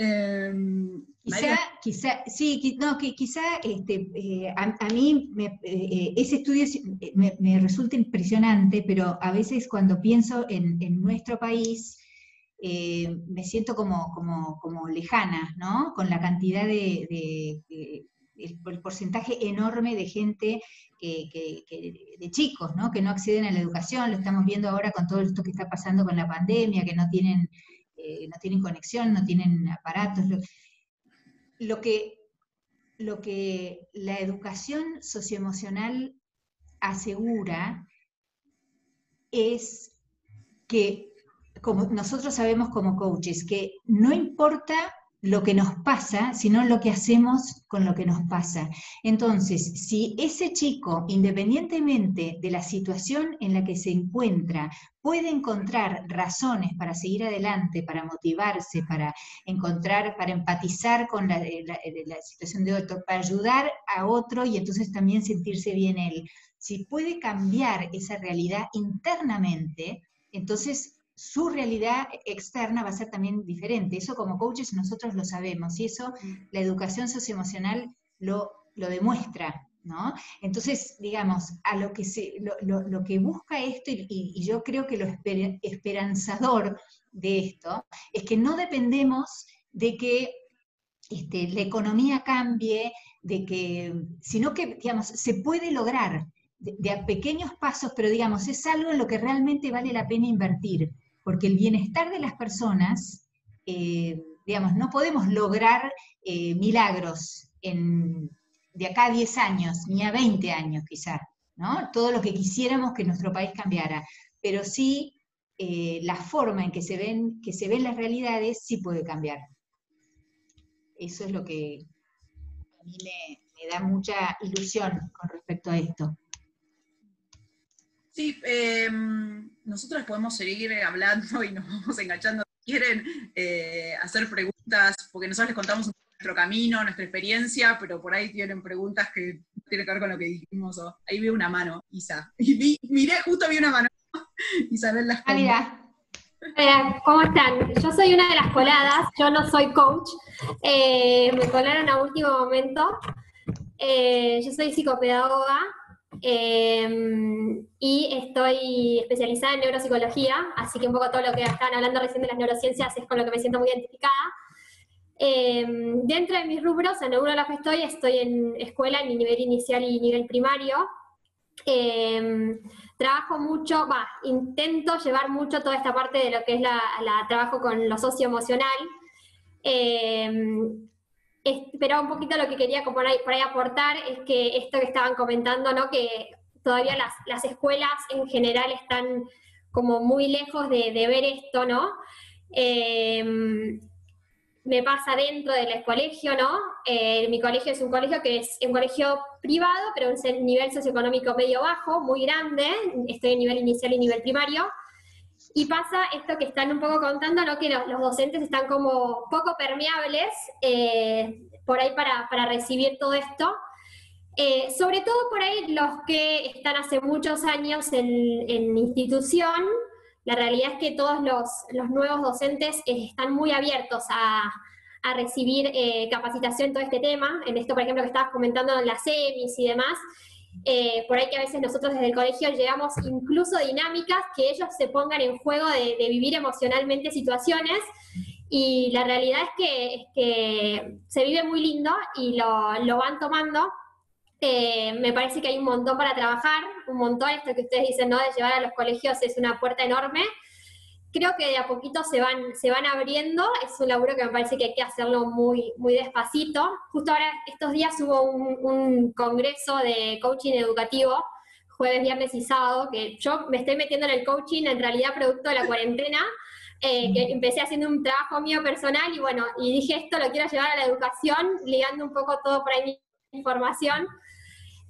Em, quizá, quizá, sí, no, que quizá este, eh, a, mí eh, ese estudio me, resulta impresionante, pero a veces cuando pienso en, nuestro país, eh, me siento como, como, lejana, ¿no? Con la cantidad de, el, porcentaje enorme de gente de chicos, ¿no? Que no acceden a la educación, lo estamos viendo ahora con todo esto que está pasando con la pandemia, que no tienen eh, no tienen conexión, no tienen aparatos. Lo, que, lo que la educación socioemocional asegura es que, como nosotros sabemos como coaches, que no importa lo que nos pasa, sino lo que hacemos con lo que nos pasa. Entonces, si ese chico, independientemente de la situación en la que se encuentra, puede encontrar razones para seguir adelante, para motivarse, para encontrar, para empatizar con la, situación de otro, para ayudar a otro y entonces también sentirse bien él. Si puede cambiar esa realidad internamente, entonces su realidad externa va a ser también diferente. Eso como coaches nosotros lo sabemos y eso la educación socioemocional lo, lo demuestra. ¿no? Entonces, digamos, a lo que, se, lo, que busca esto, y, yo creo que lo esperanzador de esto, es que no dependemos de que este, la economía cambie, de que, sino que, digamos, se puede lograr de, a pequeños pasos, pero digamos, es algo en lo que realmente vale la pena invertir porque el bienestar de las personas, eh, digamos, no podemos lograr eh, milagros de acá a 10 años, ni a 20 años quizá, ¿no? Todo lo que quisiéramos que nuestro país cambiara, pero sí eh, la forma en que se, ven, que se ven las realidades sí puede cambiar. Eso es lo que a mí me da mucha ilusión con respecto a esto. Sí, eh, nosotros podemos seguir hablando y nos vamos enganchando. Si quieren eh, hacer preguntas, porque nosotros les contamos nuestro camino, nuestra experiencia, pero por ahí tienen preguntas que tiene que ver con lo que dijimos. Ahí vi una mano, Isa. Y miré, justo vi una mano. [laughs] Isabel las ah, eh, ¿Cómo están? Yo soy una de las coladas, yo no soy coach. Eh, me colaron a último momento. Eh, yo soy psicopedagoga y estoy especializada en neuropsicología, así que un poco todo lo que estaban hablando recién de las neurociencias es con lo que me siento muy identificada. dentro de mis rubros, en uno de los que estoy, estoy en escuela en nivel inicial y nivel primario. Trabajo mucho, intento llevar mucho toda esta parte de lo que es la, trabajo con lo socioemocional. Pero un poquito lo que quería por ahí, por ahí, aportar es que esto que estaban comentando, ¿no? Que todavía las, las escuelas en general están como muy lejos de, ver esto, ¿no? Eh, me pasa dentro del colegio, ¿no? Eh, mi colegio es un colegio que es un colegio privado, pero el nivel socioeconómico medio bajo, muy grande, estoy en nivel inicial y nivel primario, y pasa esto que están un poco contando, ¿no? Que los, docentes están como poco permeables eh, por ahí para, recibir todo esto. Eh, sobre todo por ahí los que están hace muchos años en, en institución, la realidad es que todos los, nuevos docentes eh, están muy abiertos a, recibir eh, capacitación en todo este tema, en esto, por ejemplo, que estabas comentando en las semis y demás, eh, por ahí que a veces nosotros desde el colegio llegamos incluso dinámicas que ellos se pongan en juego de, vivir emocionalmente situaciones y la realidad es que, se vive muy lindo y lo, lo van tomando eh, me parece que hay un montón para trabajar, un montón, esto que ustedes dicen, ¿no? De llevar a los colegios es una puerta enorme. Creo que de a poquito se van, se van abriendo, es un laburo que me parece que hay que hacerlo muy, muy despacito. Justo ahora, estos días hubo un, congreso de coaching educativo, jueves, viernes y sábado, que yo me estoy metiendo en el coaching, en realidad producto de la cuarentena, eh, que empecé haciendo un trabajo mío personal y bueno, y dije esto lo quiero llevar a la educación, ligando un poco todo por ahí mi información.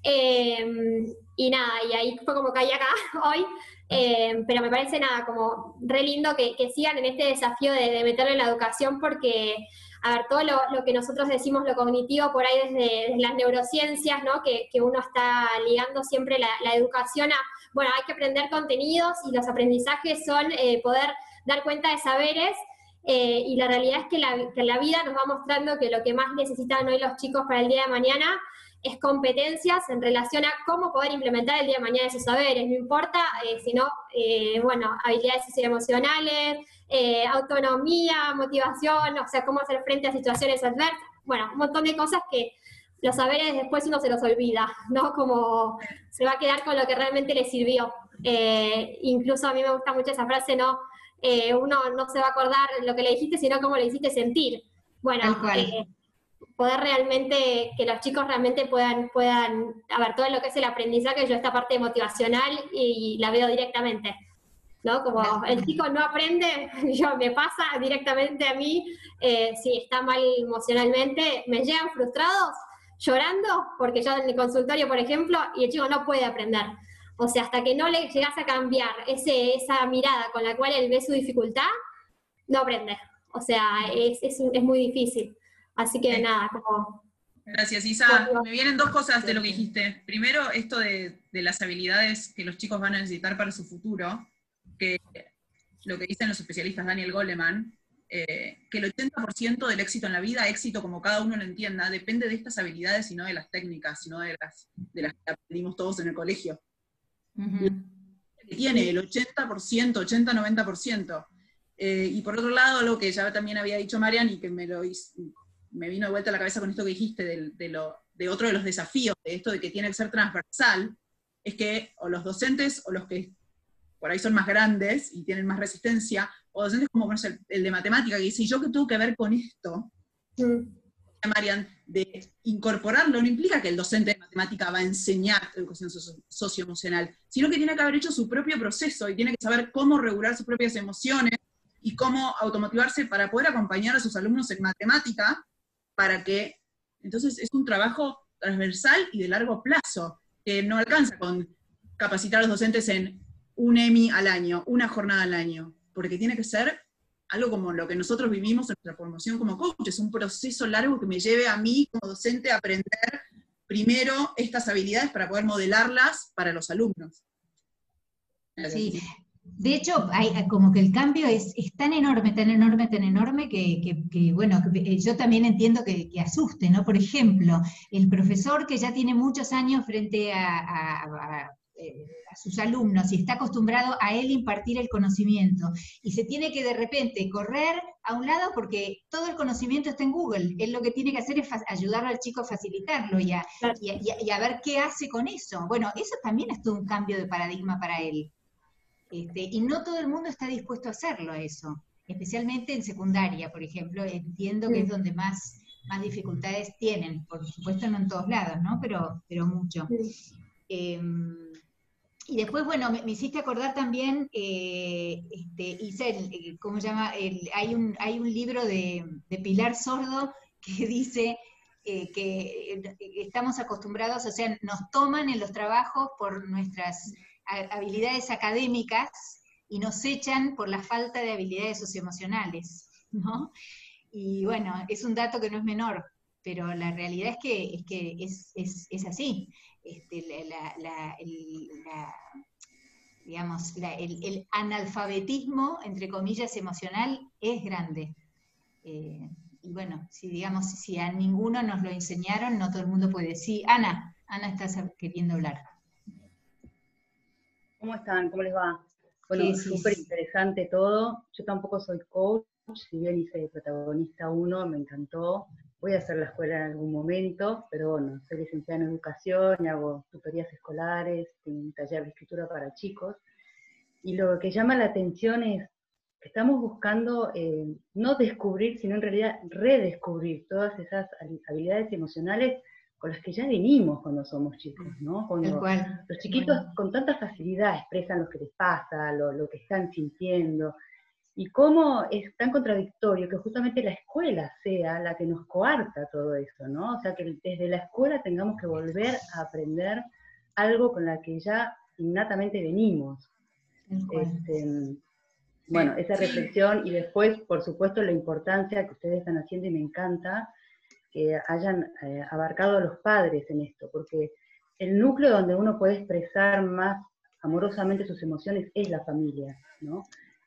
Em, y nada, y ahí fue como caí acá [laughs] hoy. Em, pero me parece nada, como re lindo que, sigan en este desafío de, meterlo en la educación porque, a ver, todo lo, que nosotros decimos, lo cognitivo, por ahí desde, las neurociencias, ¿no? Que, uno está ligando siempre la, educación a, bueno, hay que aprender contenidos y los aprendizajes son eh, poder dar cuenta de saberes eh, y la realidad es que la, que la, vida nos va mostrando que lo que más necesitan hoy los chicos para el día de mañana es competencias en relación a cómo poder implementar el día de mañana esos saberes, no importa, eh, sino, eh, bueno, habilidades emocionales, eh, autonomía, motivación, o sea, cómo hacer frente a situaciones adversas, bueno, un montón de cosas que los saberes después uno se los olvida, [laughs] ¿no? Como se va a quedar con lo que realmente le sirvió. incluso a mí me gusta mucho esa frase, ¿no? uno no se va a acordar lo que le dijiste, sino cómo le hiciste sentir. Bueno, poder realmente, que los chicos realmente puedan, puedan, a ver, todo lo que es el aprendizaje, yo esta parte motivacional y, la veo directamente. ¿no? Como el chico no aprende, [laughs] yo me pasa directamente a mí, eh, si está mal emocionalmente, me llegan frustrados, llorando, porque yo en el consultorio, por ejemplo, y el chico no puede aprender. O sea, hasta que no le llegas a cambiar ese, esa mirada con la cual él ve su dificultad, no aprende. O sea, es, es, es muy difícil. Así que nada, como... Gracias, Isa. Me vienen dos cosas de lo que dijiste. Primero, esto de, las habilidades que los chicos van a necesitar para su futuro, que lo que dicen los especialistas Daniel Goleman, eh, que el 80% del éxito en la vida, éxito como cada uno lo entienda, depende de estas habilidades y no de las técnicas, sino de las, de las que aprendimos todos en el colegio. Tiene el 80%, 80-90%. Eh, y por otro lado, lo que ya también había dicho Marian y que me lo hizo, me vino de vuelta a la cabeza con esto que dijiste de, lo, de otro de los desafíos, de esto de que tiene que ser transversal, es que o los docentes o los que por ahí son más grandes y tienen más resistencia, o docentes como el, el de matemática, que dice, ¿yo qué tengo que ver con esto? Mm. Marian, de incorporarlo no implica que el docente de matemática va a enseñar educación socioemocional, sino que tiene que haber hecho su propio proceso y tiene que saber cómo regular sus propias emociones y cómo automotivarse para poder acompañar a sus alumnos en matemática para que, entonces es un trabajo transversal y de largo plazo, que no alcanza con capacitar a los docentes en un EMI al año, una jornada al año, porque tiene que ser algo como lo que nosotros vivimos en nuestra formación como coach, es un proceso largo que me lleve a mí como docente a aprender primero estas habilidades para poder modelarlas para los alumnos. Sí, de hecho, hay, como que el cambio es, tan enorme, tan enorme, tan enorme que, bueno, eh, yo también entiendo que, asuste, ¿no? Por ejemplo, el profesor que ya tiene muchos años frente a, eh, a, sus alumnos y está acostumbrado a él impartir el conocimiento y se tiene que de repente correr a un lado porque todo el conocimiento está en Google. Él lo que tiene que hacer es ayudar al chico a facilitarlo y a, y a ver qué hace con eso. Bueno, eso también es todo un cambio de paradigma para él. Este, y no todo el mundo está dispuesto a hacerlo eso, especialmente en secundaria, por ejemplo, entiendo que es donde más, más dificultades tienen, por supuesto no en todos lados, ¿no? Pero, pero mucho. Em, y después, bueno, me, hiciste acordar también, eh, este, hice el, ¿cómo se llama? hay, un, hay un libro de, Pilar Sordo que [laughs] dice eh, que eh, estamos acostumbrados, o sea, nos toman en los trabajos por nuestras habilidades académicas y nos echan por la falta de habilidades socioemocionales, ¿no? Y bueno, es un dato que no es menor, pero la realidad es que es, que es, así. Este, digamos, el, analfabetismo, entre comillas, emocional es grande. Eh, y bueno, si digamos, si a ninguno nos lo enseñaron, no todo el mundo puede decir, Ana, Ana estás queriendo hablar. ¿Cómo están? ¿Cómo les va? Bueno, súper interesante todo. Yo tampoco soy coach, si bien hice protagonista uno, me encantó. Voy a hacer la escuela en algún momento, pero bueno, soy licenciada en educación y hago tutorías escolares, un taller de escritura para chicos. Y lo que llama la atención es que estamos buscando eh, no descubrir, sino en realidad redescubrir todas esas habilidades emocionales con las que ya venimos cuando somos chicos, ¿no? Cuando los chiquitos con tanta facilidad expresan lo que les pasa, lo, que están sintiendo, y cómo es tan contradictorio que justamente la escuela sea la que nos coarta todo eso, ¿no? O sea, que desde la escuela tengamos que volver a aprender algo con la que ya innatamente venimos. Este, bueno, esa reflexión y después, por supuesto, la importancia que ustedes están haciendo y me encanta, que hayan eh, abarcado a los padres en esto, porque el núcleo donde uno puede expresar más amorosamente sus emociones es la familia, ¿no?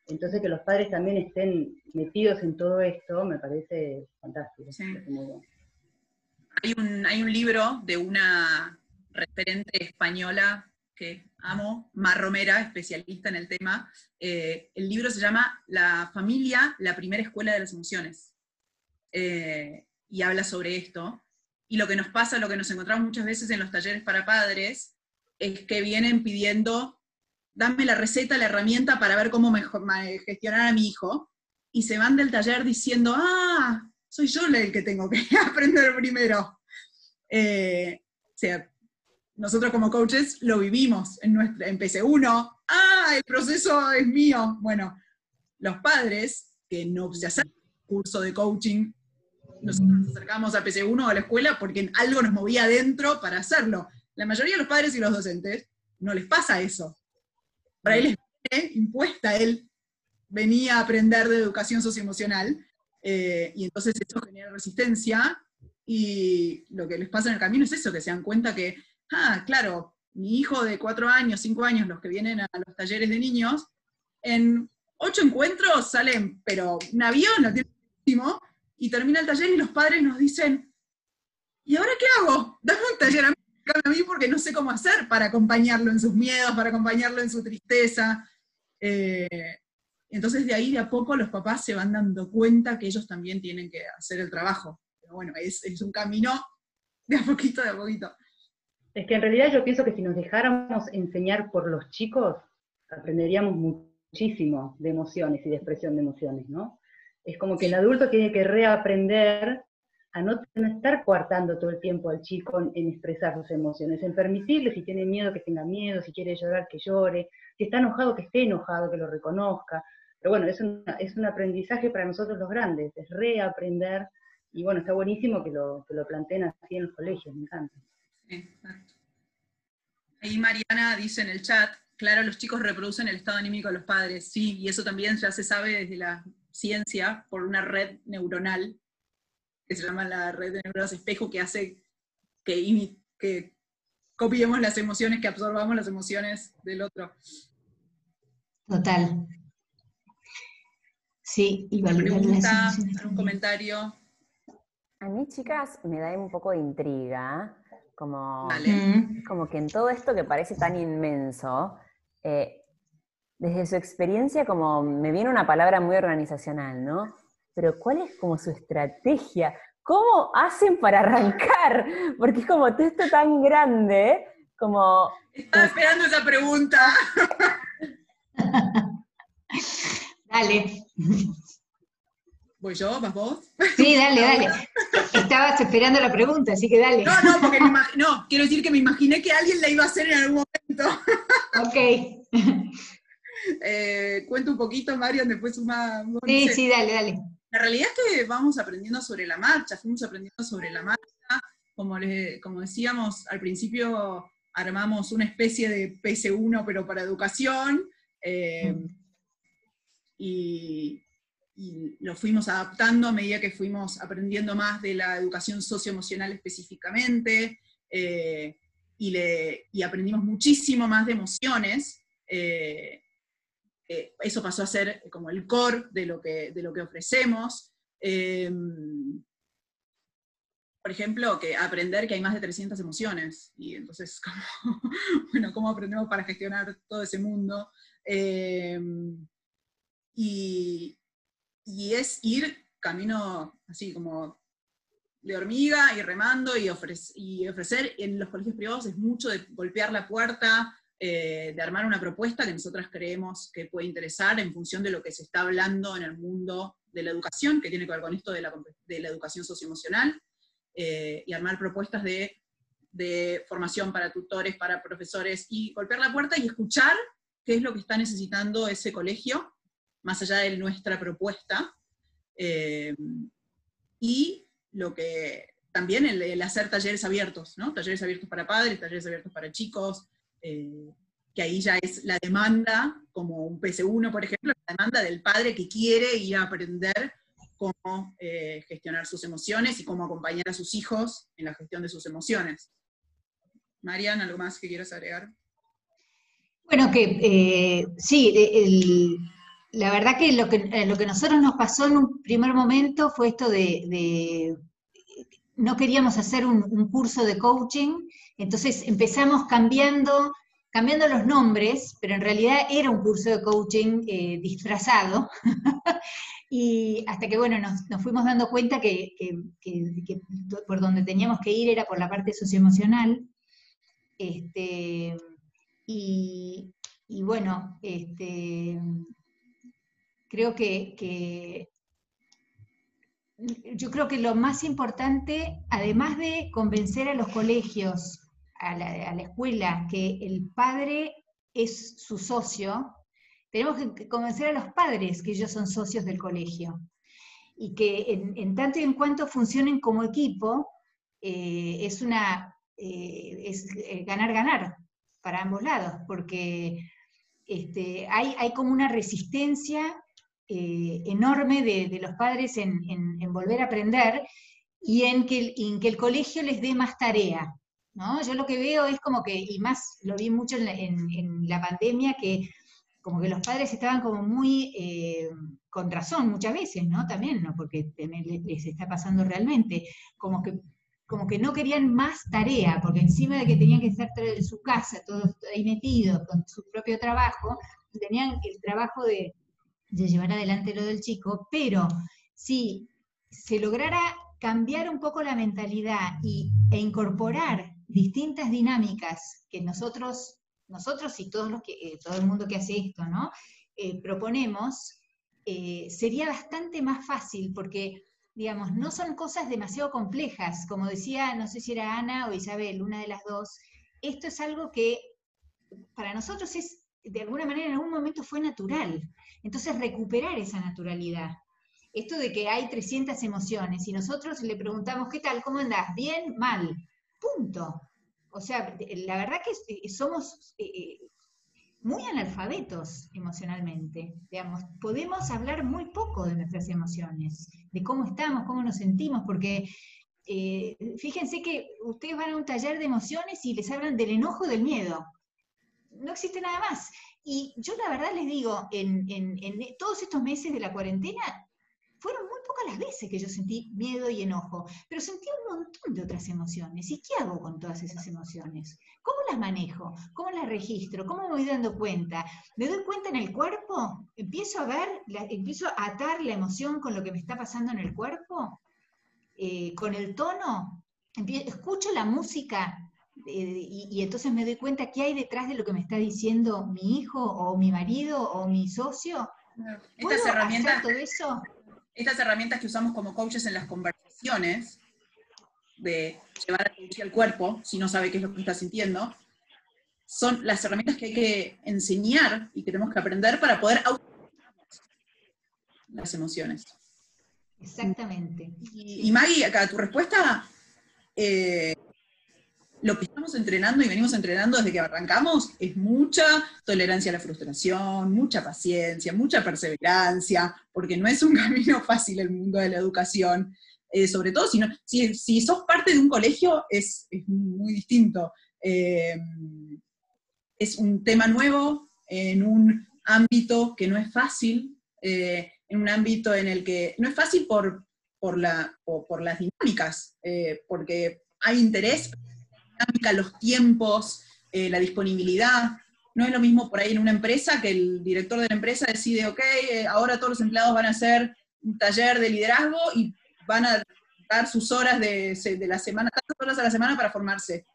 Entonces que los padres también estén metidos en todo esto me parece fantástico. Hay, un, hay un libro de una referente española que amo, Mar Romera, especialista en el tema. Eh, el libro se llama La familia, la primera escuela de las emociones. Eh, y habla sobre esto. Y lo que nos pasa, lo que nos encontramos muchas veces en los talleres para padres, es que vienen pidiendo, dame la receta, la herramienta para ver cómo mejor, gestionar a mi hijo, y se van del taller diciendo, ah, soy yo el que tengo que [laughs] aprender primero. Eh, o sea, nosotros como coaches lo vivimos en, nuestra, en PC1, ah, el proceso es mío. Bueno, los padres que no se hacen curso de coaching nosotros nos acercamos a PC1 a la escuela porque algo nos movía adentro para hacerlo. La mayoría de los padres y los docentes no les pasa eso. Para él es impuesta, él venía a aprender de educación socioemocional, eh, y entonces eso genera resistencia, y lo que les pasa en el camino es eso, que se dan cuenta que, ah, claro, mi hijo de cuatro años, cinco años, los que vienen a los talleres de niños, en ocho encuentros salen, pero un avión lo tiene y termina el taller y los padres nos dicen, ¿y ahora qué hago? Dame un taller a mí, porque no sé cómo hacer para acompañarlo en sus miedos, para acompañarlo en su tristeza. Eh, entonces de ahí de a poco los papás se van dando cuenta que ellos también tienen que hacer el trabajo. Pero bueno, es, es un camino de a poquito, de a poquito. Es que en realidad yo pienso que si nos dejáramos enseñar por los chicos, aprenderíamos muchísimo de emociones y de expresión de emociones, ¿no? Es como que el adulto tiene que reaprender a no estar coartando todo el tiempo al chico en, expresar sus emociones, en permitirle si tiene miedo que tenga miedo, si quiere llorar que llore, si está enojado que esté enojado, que lo reconozca. Pero bueno, es, es un aprendizaje para nosotros los grandes, es reaprender, y bueno, está buenísimo que lo, que lo planteen así en los colegios, me encanta. Exacto. Ahí Mariana dice en el chat, claro, los chicos reproducen el estado anímico de los padres, sí, y eso también ya se sabe desde la ciencia por una red neuronal que se llama la red de neuronas espejo, que hace que, que copiemos las emociones, que absorbamos las emociones del otro. Total. Sí, y pregunta, algún comentario. A mí, chicas, me da un poco de intriga, como, como que en todo esto que parece tan inmenso, eh, desde su experiencia, como me viene una palabra muy organizacional, ¿no? Pero ¿cuál es como su estrategia? ¿Cómo hacen para arrancar? [laughs] Porque es como esto tan grande, como... Estaba esperando esa pregunta. [laughs] Dale. ¿Voy yo? ¿Vas vos? Sí, dale, [laughs] dale. Estabas esperando la pregunta, así que dale. No, no, porque no, quiero decir que me imaginé que alguien la iba a hacer en algún momento. Ok. Eh, cuento un poquito, Marian, después suma... Sí, sí, dale, dale. La realidad es que vamos aprendiendo sobre la marcha, fuimos aprendiendo sobre la marcha. Como, como decíamos al principio, armamos una especie de PS1, pero para educación. Eh, mm. y, lo fuimos adaptando a medida que fuimos aprendiendo más de la educación socioemocional específicamente, eh, y, le, aprendimos muchísimo más de emociones. Eh, eh, eso pasó a ser como el core de lo que, de lo que ofrecemos. por ejemplo, que aprender que hay más de 300 emociones, y entonces, [laughs] ¿cómo, bueno, ¿cómo aprendemos para gestionar todo ese mundo? y, y es ir camino así como de hormiga y remando y, y ofrecer en los colegios privados es mucho de golpear la puerta, eh, de armar una propuesta que nosotras creemos que puede interesar en función de lo que se está hablando en el mundo de la educación, que tiene que ver con esto de la, educación socioemocional, eh, y armar propuestas de, formación para tutores, para profesores, y golpear la puerta y escuchar qué es lo que está necesitando ese colegio más allá de nuestra propuesta. Eh, y lo que también el, hacer talleres abiertos, ¿no? Talleres abiertos para padres, talleres abiertos para chicos, eh, que ahí ya es la demanda, como un PC1, por ejemplo, la demanda del padre que quiere ir a aprender cómo eh, gestionar sus emociones y cómo acompañar a sus hijos en la gestión de sus emociones. Marian, ¿algo más que quieras agregar? Bueno, que sí, el, la verdad que lo que, eh, lo que nosotros nos pasó en un primer momento fue esto de, no queríamos hacer un, curso de coaching, entonces empezamos cambiando, cambiando los nombres, pero en realidad era un curso de coaching eh, disfrazado. [laughs] y hasta que, bueno, nos, fuimos dando cuenta que, por donde teníamos que ir era por la parte socioemocional. Este, y, bueno, este, creo que, yo creo que lo más importante, además de convencer a los colegios, a la, escuela, que el padre es su socio, tenemos que convencer a los padres que ellos son socios del colegio. Y que en, tanto y en cuanto funcionen como equipo, eh, es una eh, es eh, ganar, ganar para ambos lados, porque este, hay, hay como una resistencia eh, enorme de, los padres en, volver a aprender y en que, el colegio les dé más tarea. Yo lo que veo es como que, y más lo vi mucho en la, pandemia, que como que los padres estaban como muy eh, con razón muchas veces, ¿no? También, ¿no? Porque les está pasando realmente, como que como que no querían más tarea, porque encima de que tenían que estar en su casa, todos ahí metidos con su propio trabajo, tenían el trabajo de, de llevar adelante lo del chico, pero si se lograra cambiar un poco la mentalidad y, e incorporar distintas dinámicas que nosotros, nosotros y todos los que, eh, todo el mundo que hace esto, ¿no? Eh, proponemos, eh, sería bastante más fácil porque, digamos, no son cosas demasiado complejas, como decía, no sé si era Ana o Isabel, una de las dos, esto es algo que para nosotros es de alguna manera en algún momento fue natural. Entonces recuperar esa naturalidad. Esto de que hay 300 emociones y nosotros le preguntamos, ¿qué tal? ¿Cómo andás? ¿Bien? ¿Mal? Punto. O sea, la verdad que eh, somos eh, eh, muy analfabetos emocionalmente. Digamos, podemos hablar muy poco de nuestras emociones, de cómo estamos, cómo nos sentimos, porque fíjense que ustedes van a un taller de emociones y les hablan del enojo del miedo. No existe nada más. Y yo la verdad les digo, en, todos estos meses de la cuarentena, fueron muy pocas las veces que yo sentí miedo y enojo, pero sentí un montón de otras emociones. ¿Y qué hago con todas esas emociones? ¿Cómo las manejo? ¿Cómo las registro? ¿Cómo me voy dando cuenta? ¿Me doy cuenta en el cuerpo? ¿Empiezo a ver, empiezo a atar la emoción con lo que me está pasando en el cuerpo? Eh, ¿Con el tono? ¿Escucho la música eh, y, entonces me doy cuenta qué hay detrás de lo que me está diciendo mi hijo o mi marido o mi socio. Estas herramientas, todo eso? Estas herramientas que usamos como coaches en las conversaciones, de llevar a al cuerpo, si no sabe qué es lo que está sintiendo, son las herramientas que hay que enseñar y que tenemos que aprender para poder las emociones. Exactamente. Y, y Maggie, acá tu respuesta eh, lo que estamos entrenando y venimos entrenando desde que arrancamos es mucha tolerancia a la frustración, mucha paciencia, mucha perseverancia, porque no es un [laughs] camino fácil el mundo de la educación. Eh, sobre todo si, no, si, sos parte de un colegio es, muy distinto. Eh, es un tema nuevo en un ámbito que no es fácil, eh, en un ámbito en el que no es fácil por, por, la, por las dinámicas, porque hay interés, los tiempos, eh, la disponibilidad. No es lo mismo por ahí en una empresa que el director de la empresa decide, ok, eh, ahora todos los empleados van a hacer un taller de liderazgo y van a dar sus horas de, la semana, tantas horas a la semana para formarse.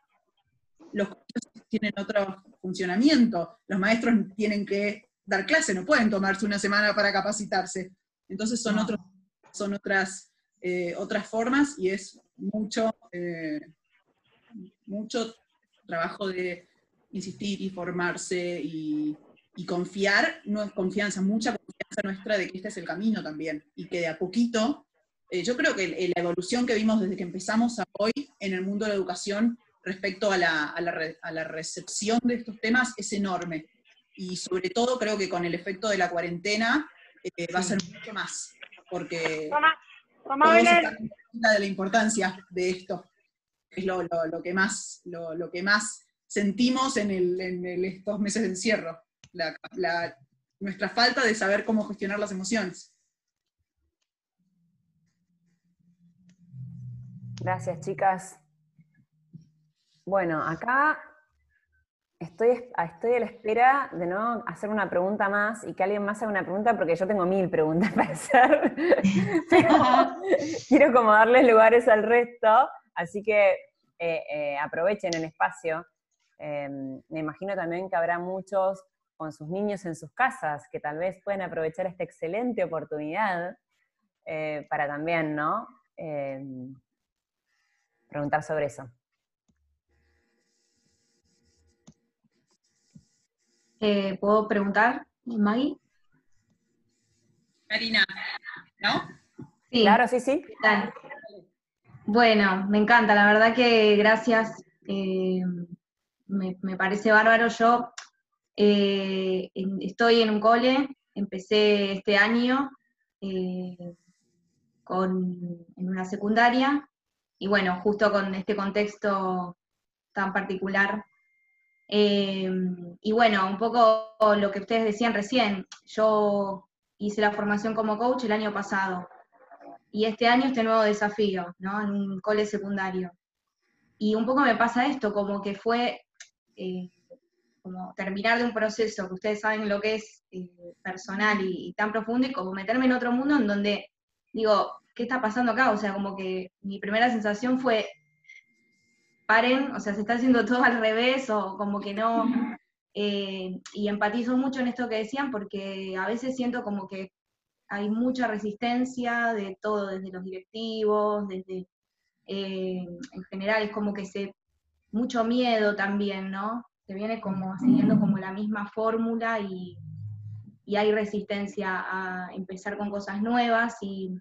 Los colegios tienen otro funcionamiento, los maestros tienen que dar clase, no pueden tomarse una semana para capacitarse. Entonces son, otros, son otras, eh, otras formas y es mucho mucho trabajo de insistir y formarse y, confiar, no es confianza, mucha confianza nuestra de que este es el camino también y que de a poquito, eh, yo creo que la evolución que vimos desde que empezamos a hoy en el mundo de la educación respecto a la, a la, recepción de estos temas es enorme. Y sobre todo creo que con el efecto de la cuarentena eh, va a ser mucho más, porque todos están de la importancia de esto es lo, que, más, lo, que más sentimos en, estos meses de encierro, nuestra falta de saber cómo gestionar las emociones. Gracias, chicas. Bueno, acá estoy, estoy a la espera de no hacer una pregunta más y que alguien más haga una pregunta porque yo tengo mil preguntas [laughs] para hacer. [laughs] quiero como darles lugares al resto. Así que eh, eh, aprovechen el espacio. Em, me imagino también que habrá muchos con sus niños en sus casas que tal vez pueden aprovechar esta excelente oportunidad eh, para también, ¿no? Em, preguntar sobre eso. ¿Puedo preguntar, Maggie? Marina, ¿no? Sí. Claro, sí, sí. Bueno, me encanta, la verdad que gracias. Eh, me, parece bárbaro. Yo eh, estoy en un cole, empecé este año eh, con, en una secundaria y bueno, justo con este contexto tan particular. y bueno, un poco lo que ustedes decían recién, yo hice la formación como coach el año pasado y este año este nuevo desafío, ¿no? En un cole secundario. Y un poco me pasa esto, como que fue eh, como terminar de un proceso que ustedes saben lo que es eh, personal y, tan profundo, y como meterme en otro mundo en donde digo, ¿qué está pasando acá? O sea, como que mi primera sensación fue, paren, o sea, se está haciendo todo al revés, o como que no. Eh, y empatizo mucho en esto que decían, porque a veces siento como que hay mucha resistencia de todo, desde los directivos, desde, eh, en general, es como que se, mucho miedo también, ¿no? Se viene como siguiendo como la misma fórmula y, hay resistencia a empezar con cosas nuevas y,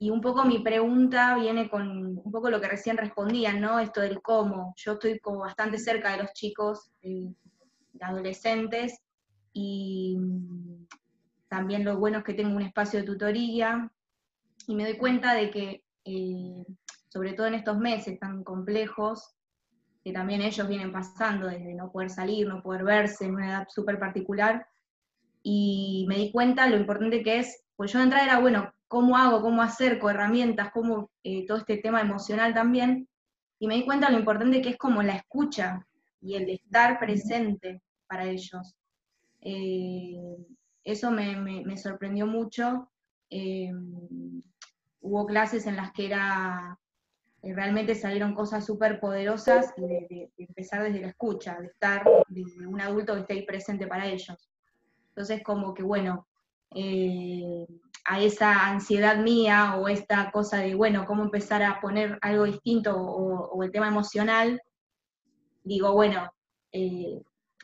un poco mi pregunta viene con un poco lo que recién respondían, ¿no? Esto del cómo. Yo estoy como bastante cerca de los chicos, eh, de adolescentes, y también lo bueno es que tengo un espacio de tutoría y me doy cuenta de que eh, sobre todo en estos meses tan complejos, que también ellos vienen pasando desde no poder salir, no poder verse en una edad súper particular, y me di cuenta lo importante que es, pues yo de entrada era, bueno, ¿cómo hago, cómo acerco herramientas, cómo eh, todo este tema emocional también? Y me di cuenta lo importante que es como la escucha y el estar presente para ellos. Eh, eso me, sorprendió mucho. Eh, hubo clases en las que era eh, realmente salieron cosas súper poderosas y de, empezar desde la escucha, de estar, de un adulto que esté ahí presente para ellos. Entonces, como que bueno, eh, a esa ansiedad mía o esta cosa de, bueno, cómo empezar a poner algo distinto o, el tema emocional, digo, bueno,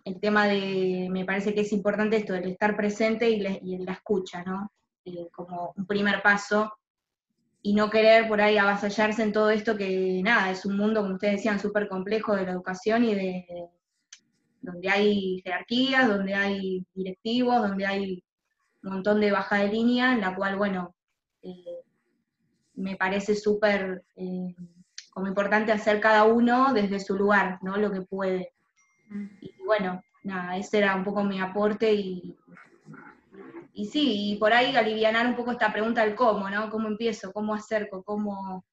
el tema de, me parece que es importante esto, el estar presente y, la escucha, ¿no? como un primer paso y no querer por ahí avasallarse en todo esto que nada, es un mundo, como ustedes decían, súper complejo de la educación y de donde hay jerarquías, donde hay directivos, donde hay un montón de baja de línea, en la cual, bueno, eh, me parece súper eh, como importante hacer cada uno desde su lugar, ¿no? Lo que puede. Mm. Y bueno, nada, ese era un poco mi aporte y, y sí, y por ahí alivianar un poco esta pregunta del cómo, ¿no? ¿Cómo empiezo? ¿Cómo acerco? ¿Cómo...?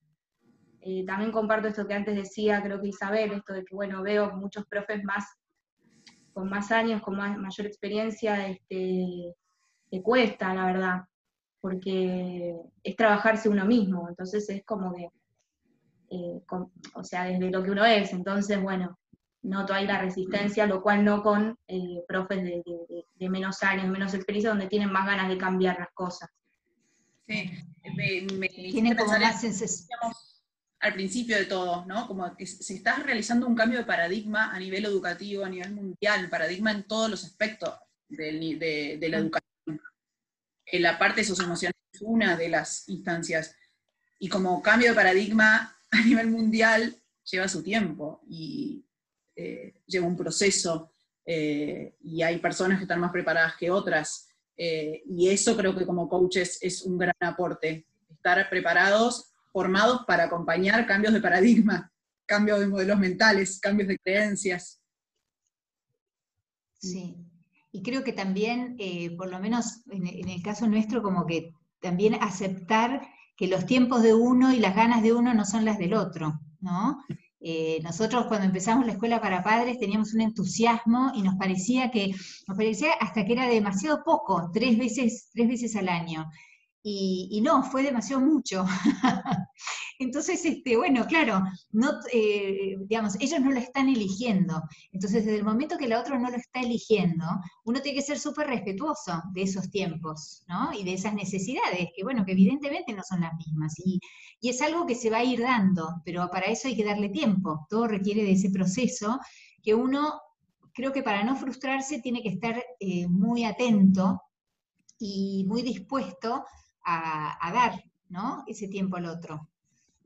Eh, también comparto esto que antes decía, creo que Isabel, esto de que, bueno, veo muchos profes más, con más años, con mayor experiencia, este, que cuesta, la verdad, porque es trabajarse uno mismo, entonces es como que, eh, o sea, desde lo que uno es, entonces, bueno, noto ahí la resistencia, lo cual no con eh, profes de, menos años, menos experiencia, donde tienen más ganas de cambiar las cosas. Sí, me, tienen como más al principio de todo, ¿no? Como que se está realizando un cambio de paradigma a nivel educativo, a nivel mundial, paradigma en todos los aspectos de, la mm. educación. La parte socioemocional es una de las instancias. Y como cambio de paradigma a nivel mundial lleva su tiempo. Y eh, lleva un proceso eh, y hay personas que están más preparadas que otras. Eh, y eso creo que como coaches es un gran aporte, estar preparados, formados para acompañar cambios de paradigma, [laughs] cambios de modelos mentales, cambios de creencias. Sí, y creo que también, por lo menos en, en el caso nuestro, como que también aceptar que los tiempos de uno y las ganas de uno no son las del otro, ¿no? Eh, nosotros cuando empezamos la escuela para padres teníamos un entusiasmo y nos parecía que, nos parecía hasta que era demasiado poco, tres veces, tres veces al año. Y, no, fue demasiado mucho. [laughs] Entonces, este, bueno, claro, no, eh, digamos, ellos no lo están eligiendo. Entonces, desde el momento que el otro no lo está eligiendo, uno tiene que ser súper respetuoso de esos tiempos, ¿no? Y de esas necesidades, que bueno, que evidentemente no son las mismas. Y, es algo que se va a ir dando, pero para eso hay que darle tiempo. Todo requiere de ese proceso que uno, creo que para no frustrarse, tiene que estar eh, muy atento y muy dispuesto a, dar ¿no? ese tiempo al otro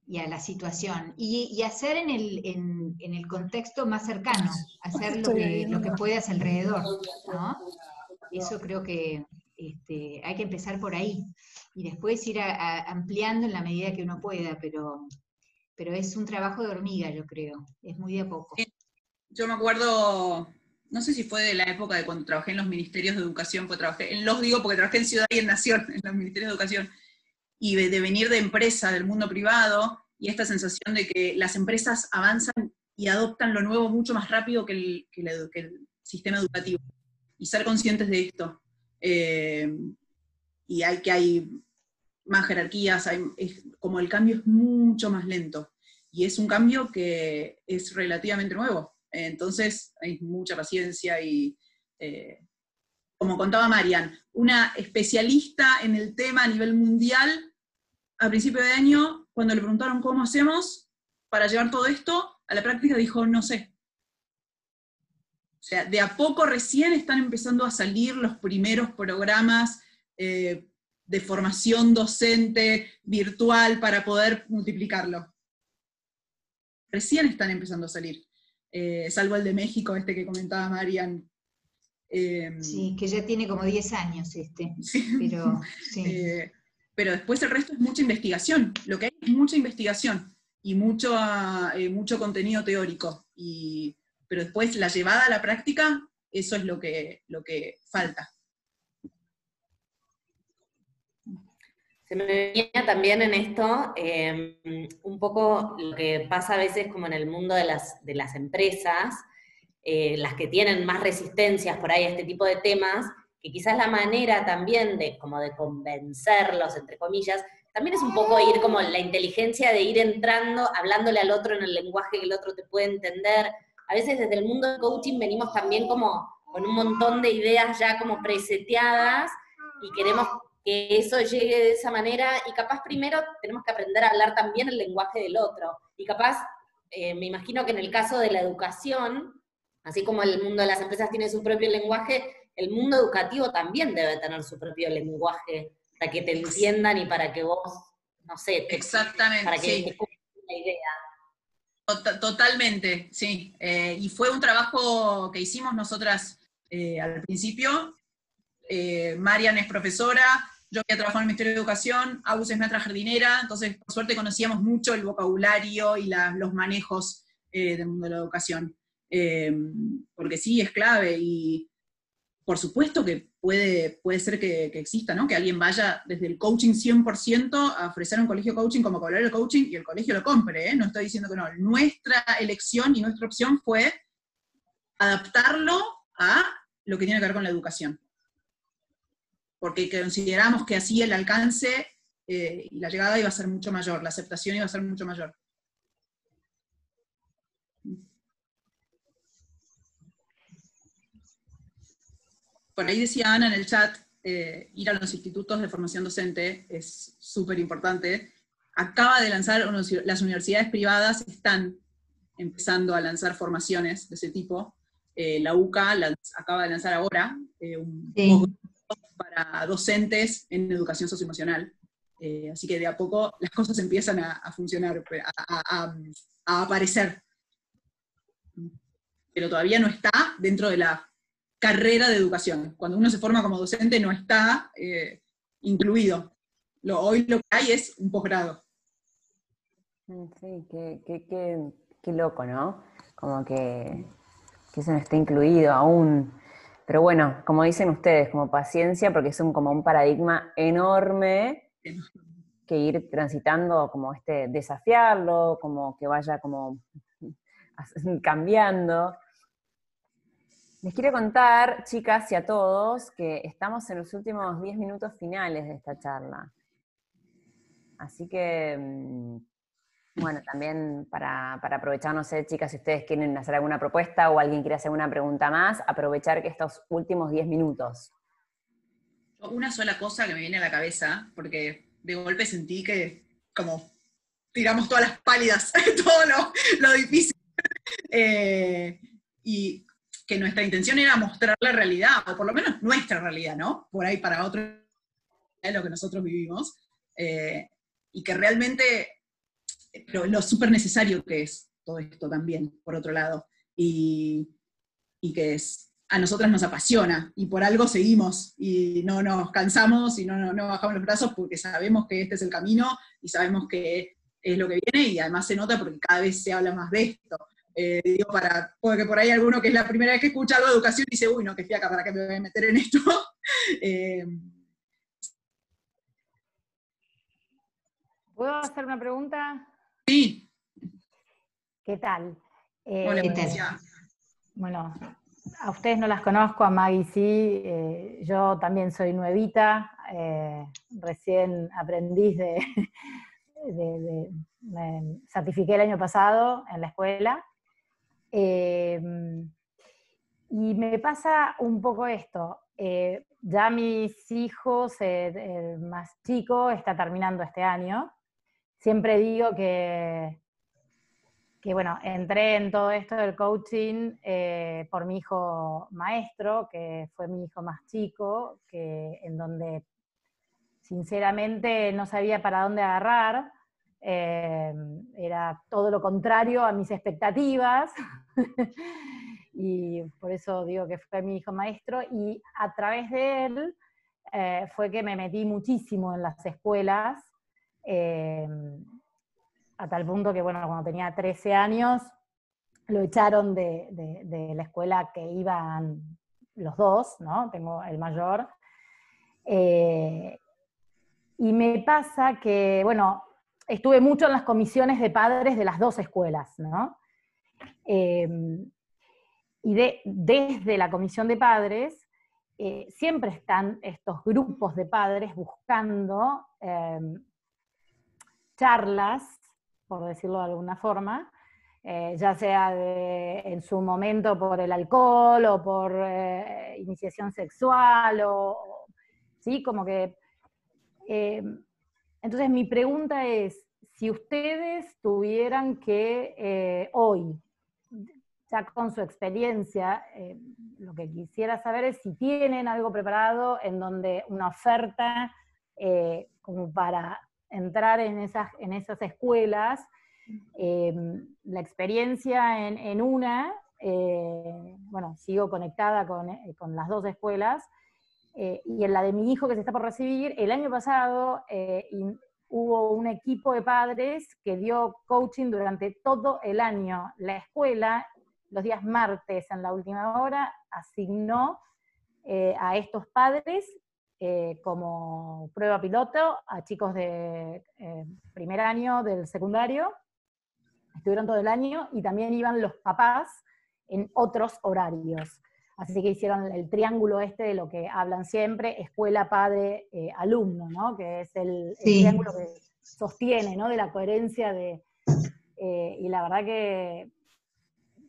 y a la situación. Y, hacer en el, en, el, contexto más cercano, hacer lo que, lo que puedas alrededor. ¿no? Eso creo que este, hay que empezar por ahí y después ir ampliando en la medida que uno pueda, pero, pero es un trabajo de hormiga, yo creo, es muy de a poco. Yo me acuerdo no sé si fue de la época de cuando trabajé en los ministerios de educación, pues trabajé, en los digo porque trabajé en Ciudad y en Nación, en los ministerios de educación, y de, venir de empresa, del mundo privado, y esta sensación de que las empresas avanzan y adoptan lo nuevo mucho más rápido que el, sistema educativo, y ser conscientes de esto. Eh, y hay que hay más jerarquías, hay, como el cambio es mucho más lento, y es un cambio que es relativamente nuevo. Entonces hay mucha paciencia y, eh, como contaba Marian, una especialista en el tema a nivel mundial, a principio de año, cuando le preguntaron cómo hacemos para llevar todo esto a la práctica, dijo, no sé. O sea, de a poco recién están empezando a salir los primeros programas eh, de formación docente virtual para poder multiplicarlo. Recién están empezando a salir. Eh, salvo el de México, este que comentaba Marian. Em, sí, que ya tiene como 10 años este, [laughs] pero, eh, pero después el resto es mucha investigación, lo que hay es mucha investigación. y mucho, eh, mucho contenido teórico. Y, pero después la llevada a la práctica, eso es lo que, lo que falta. Se me venía también en esto em, un poco lo que pasa a veces como en el mundo de las, de las empresas, eh, las que tienen más resistencias por ahí a este tipo de temas, que quizás la manera también de como de convencerlos, entre comillas, también es un poco ir como la inteligencia de ir entrando, hablándole al otro en el lenguaje que el otro te puede entender. A veces desde el mundo del coaching venimos también como con un montón de ideas ya como preseteadas y queremos que eso llegue de esa manera y capaz primero tenemos que aprender a hablar también el lenguaje del otro. Y capaz, eh, me imagino que en el caso de la educación, así como el mundo de las empresas tiene su propio lenguaje, el mundo educativo también debe tener su propio lenguaje para que te entiendan y para que vos, no sé, Exactamente, para que sí. te la idea. Totalmente, sí. Eh, y fue un trabajo que hicimos nosotras eh, al principio. Marian es profesora, yo había trabajado en el Ministerio de Educación, Agus es maestra jardinera, entonces por suerte conocíamos mucho el vocabulario y los manejos eh, del mundo de la educación. Em, porque sí, es clave y por supuesto que puede, puede ser que, exista, ¿no? Que alguien vaya desde el coaching 100% a ofrecer un colegio coaching como vocabulario de coaching y el colegio lo compre, ¿eh? No estoy diciendo que no. Nuestra elección y nuestra opción fue adaptarlo a lo que tiene que ver con la educación porque consideramos que así el alcance eh, y la llegada iba a ser mucho mayor, la aceptación iba a ser mucho mayor. Por ahí decía Ana en el chat, eh, ir a los institutos de formación docente es súper importante. Acaba de lanzar, las universidades privadas están empezando a lanzar formaciones de ese tipo. Eh, la UCA acaba de lanzar ahora un para docentes en educación socioemocional. Eh, así que de a poco las cosas empiezan a, funcionar, a, aparecer. Pero todavía no está dentro de la carrera de educación. Cuando uno se forma como docente no está eh, incluido. Lo, hoy lo que hay es un posgrado. Sí, qué, loco, ¿no? Como que, que eso no está incluido aún. Pero bueno, como dicen ustedes, como paciencia, porque es un, como un paradigma enorme que ir transitando, como este, desafiarlo, como que vaya como [laughs] cambiando. Les quiero contar, chicas y a todos, que estamos en los últimos 10 minutos finales de esta charla. Así que mm, bueno, también para, aprovechar, no sé, chicas, si ustedes quieren hacer alguna propuesta o alguien quiere hacer una pregunta más, aprovechar que estos últimos 10 minutos. Una sola cosa que me viene a la cabeza, porque de golpe sentí que como tiramos todas las pálidas, [laughs] todo lo, difícil. Eh, y que nuestra intención era mostrar la realidad, o por lo menos nuestra realidad, ¿no? Por ahí para otro lo que nosotros vivimos. Eh, y que realmente pero lo súper necesario que es todo esto también, por otro lado, y, que es, a nosotras nos apasiona y por algo seguimos y no nos cansamos y no, no, bajamos los brazos porque sabemos que este es el camino y sabemos que es lo que viene y además se nota porque cada vez se habla más de esto. Eh, digo, para, porque por ahí alguno que es la primera vez que escucha algo de educación dice, uy, no, que fiaca, ¿para qué me voy a meter en esto? [laughs] Eh, ¿Puedo hacer una pregunta? Sí. ¿Qué tal? Hola, eh, bueno, a ustedes no las conozco, a Maggie sí, eh, yo también soy nuevita, eh, recién aprendiz [laughs] de, me certifiqué el año pasado en la escuela. Y me pasa un poco esto, ya mis hijos, el más chico está terminando este año, siempre digo que, que, bueno, entré en todo esto del coaching eh, por mi hijo maestro, que fue mi hijo más chico, que, en donde sinceramente no sabía para dónde agarrar. Eh, era todo lo contrario a mis expectativas. [laughs] y por eso digo que fue mi hijo maestro. Y a través de él eh, fue que me metí muchísimo en las escuelas Em, a tal punto que, bueno, cuando tenía 13 años, lo echaron de, la escuela que iban los dos, ¿no? Tengo el mayor. Eh, y me pasa que, bueno, estuve mucho en las comisiones de padres de las dos escuelas, ¿no? Eh, y de, desde la comisión de padres eh, siempre están estos grupos de padres buscando charlas, por decirlo de alguna forma, eh, ya sea en su momento por el alcohol o por iniciación sexual, o, ¿sí? Como que... Eh, entonces mi pregunta es, si ustedes tuvieran que hoy, ya con su experiencia, lo que quisiera saber es si tienen algo preparado en donde una oferta como para entrar en esas, en esas escuelas, Em, la experiencia en, una, eh, bueno, sigo conectada eh, con, las dos escuelas, eh, y en la de mi hijo que se está por recibir, el año pasado hubo un equipo de padres que dio coaching durante todo el año. La escuela, los días martes en la última hora, asignó a estos padres como prueba piloto a chicos de primer año del secundario estuvieron todo el año y también iban los papás en otros horarios. Así que hicieron el triángulo este de lo que hablan siempre, escuela, padre, eh, alumno, ¿no? Que es el, triángulo que sostiene, ¿no? De la coherencia de... Eh, y la verdad que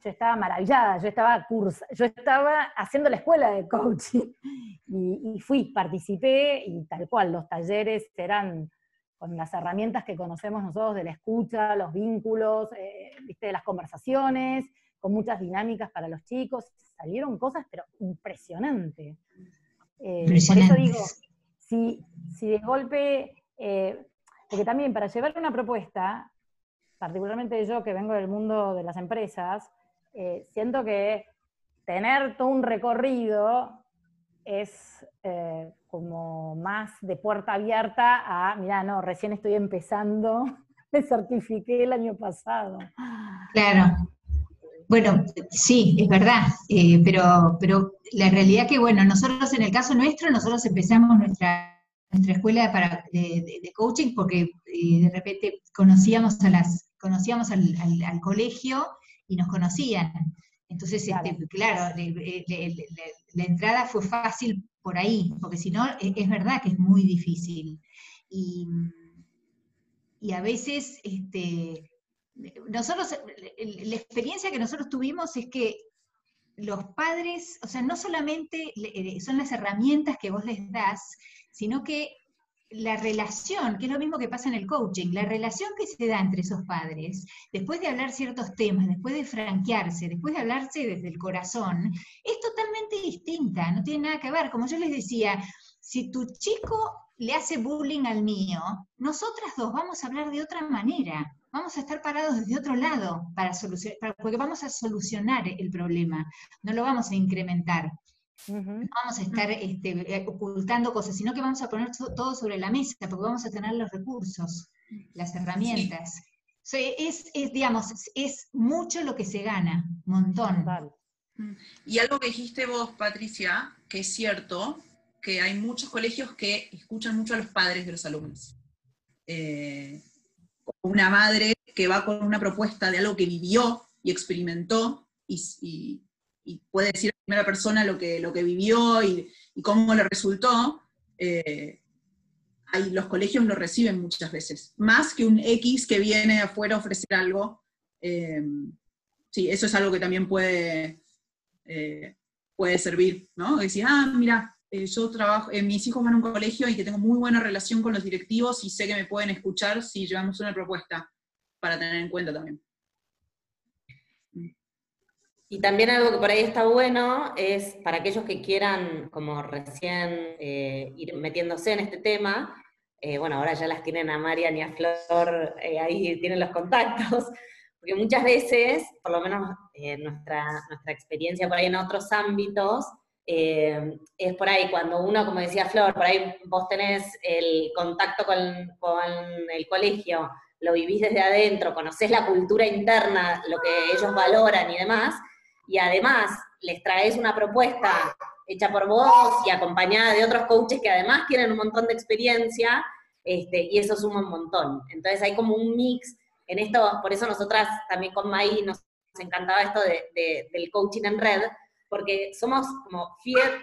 yo estaba maravillada, yo estaba cursa, yo estaba haciendo la escuela de coaching [laughs] y, y fui, participé y tal cual, los talleres eran con las herramientas que conocemos nosotros de la escucha, los vínculos, eh, ¿viste? de las conversaciones, con muchas dinámicas para los chicos. Salieron cosas, pero impresionantes. Eh, por eso digo, si, si de golpe, eh, porque también para llevar una propuesta, particularmente yo que vengo del mundo de las empresas, siento que tener todo un recorrido es eh, como más de puerta abierta a, mira, no, recién estoy empezando, [laughs] me certifiqué el año pasado. Claro. Bueno, sí, es verdad, eh, pero, pero la realidad que, bueno, nosotros en el caso nuestro, nosotros empezamos nuestra, nuestra escuela para, de, coaching porque eh, de repente conocíamos, a las, conocíamos al, al colegio y nos conocían. Entonces, claro, este, claro la entrada fue fácil por ahí, porque si no, e, es, verdad que es muy difícil. Y, a veces, este, nosotros, la experiencia que nosotros tuvimos es que los padres, o sea, no solamente eh, son las herramientas que vos les das, sino que la relación, que es lo mismo que pasa en el coaching, la relación que se da entre esos padres, después de hablar ciertos temas, después de franquearse, después de hablarse desde el corazón, es totalmente distinta, no tiene nada que ver. Como yo les decía, si tu chico le hace bullying al mío, nosotras dos vamos a hablar de otra manera, vamos a estar parados desde otro lado para solucionar, porque vamos a solucionar el problema, no lo vamos a incrementar. No vamos a estar este, eh, ocultando cosas, sino que vamos a poner todo sobre la mesa, porque vamos a tener los recursos, las herramientas. es, digamos, es mucho lo que se gana, un montón. Mm. Y algo que dijiste vos, Patricia, que es cierto, que hay muchos colegios que escuchan mucho a los padres de los alumnos. Eh, una madre que va con una propuesta de algo que vivió y experimentó y, puede decir a primera persona lo que, lo que vivió y, cómo le resultó, eh, los colegios lo reciben muchas veces. Más que un X que viene afuera a ofrecer algo. Eh, sí, eso es algo que también puede, eh, puede servir, ¿no? Decir, ah, mira, yo trabajo, mis hijos van a un colegio y que tengo muy buena relación con los directivos y sé que me pueden escuchar si llevamos una propuesta para tener en cuenta también. Y también algo que por ahí está bueno es para aquellos que quieran, como recién, eh, ir metiéndose en este tema, eh, bueno, ahora ya las tienen a Marian y a Flor, eh, ahí tienen los contactos, [laughs] porque muchas veces, por lo menos nuestra, nuestra experiencia por ahí en otros ámbitos, es por ahí cuando uno, como decía Flor, por ahí vos tenés el contacto con, con el colegio, lo vivís desde adentro, conocés la cultura interna, lo que ellos valoran y demás, y además les traes una propuesta hecha por vos y acompañada de otros coaches que además tienen un montón de experiencia, este, y eso suma un montón. Entonces hay como un mix en esto, por eso nosotras también con Mai nos, encantaba esto del coaching en red, porque somos como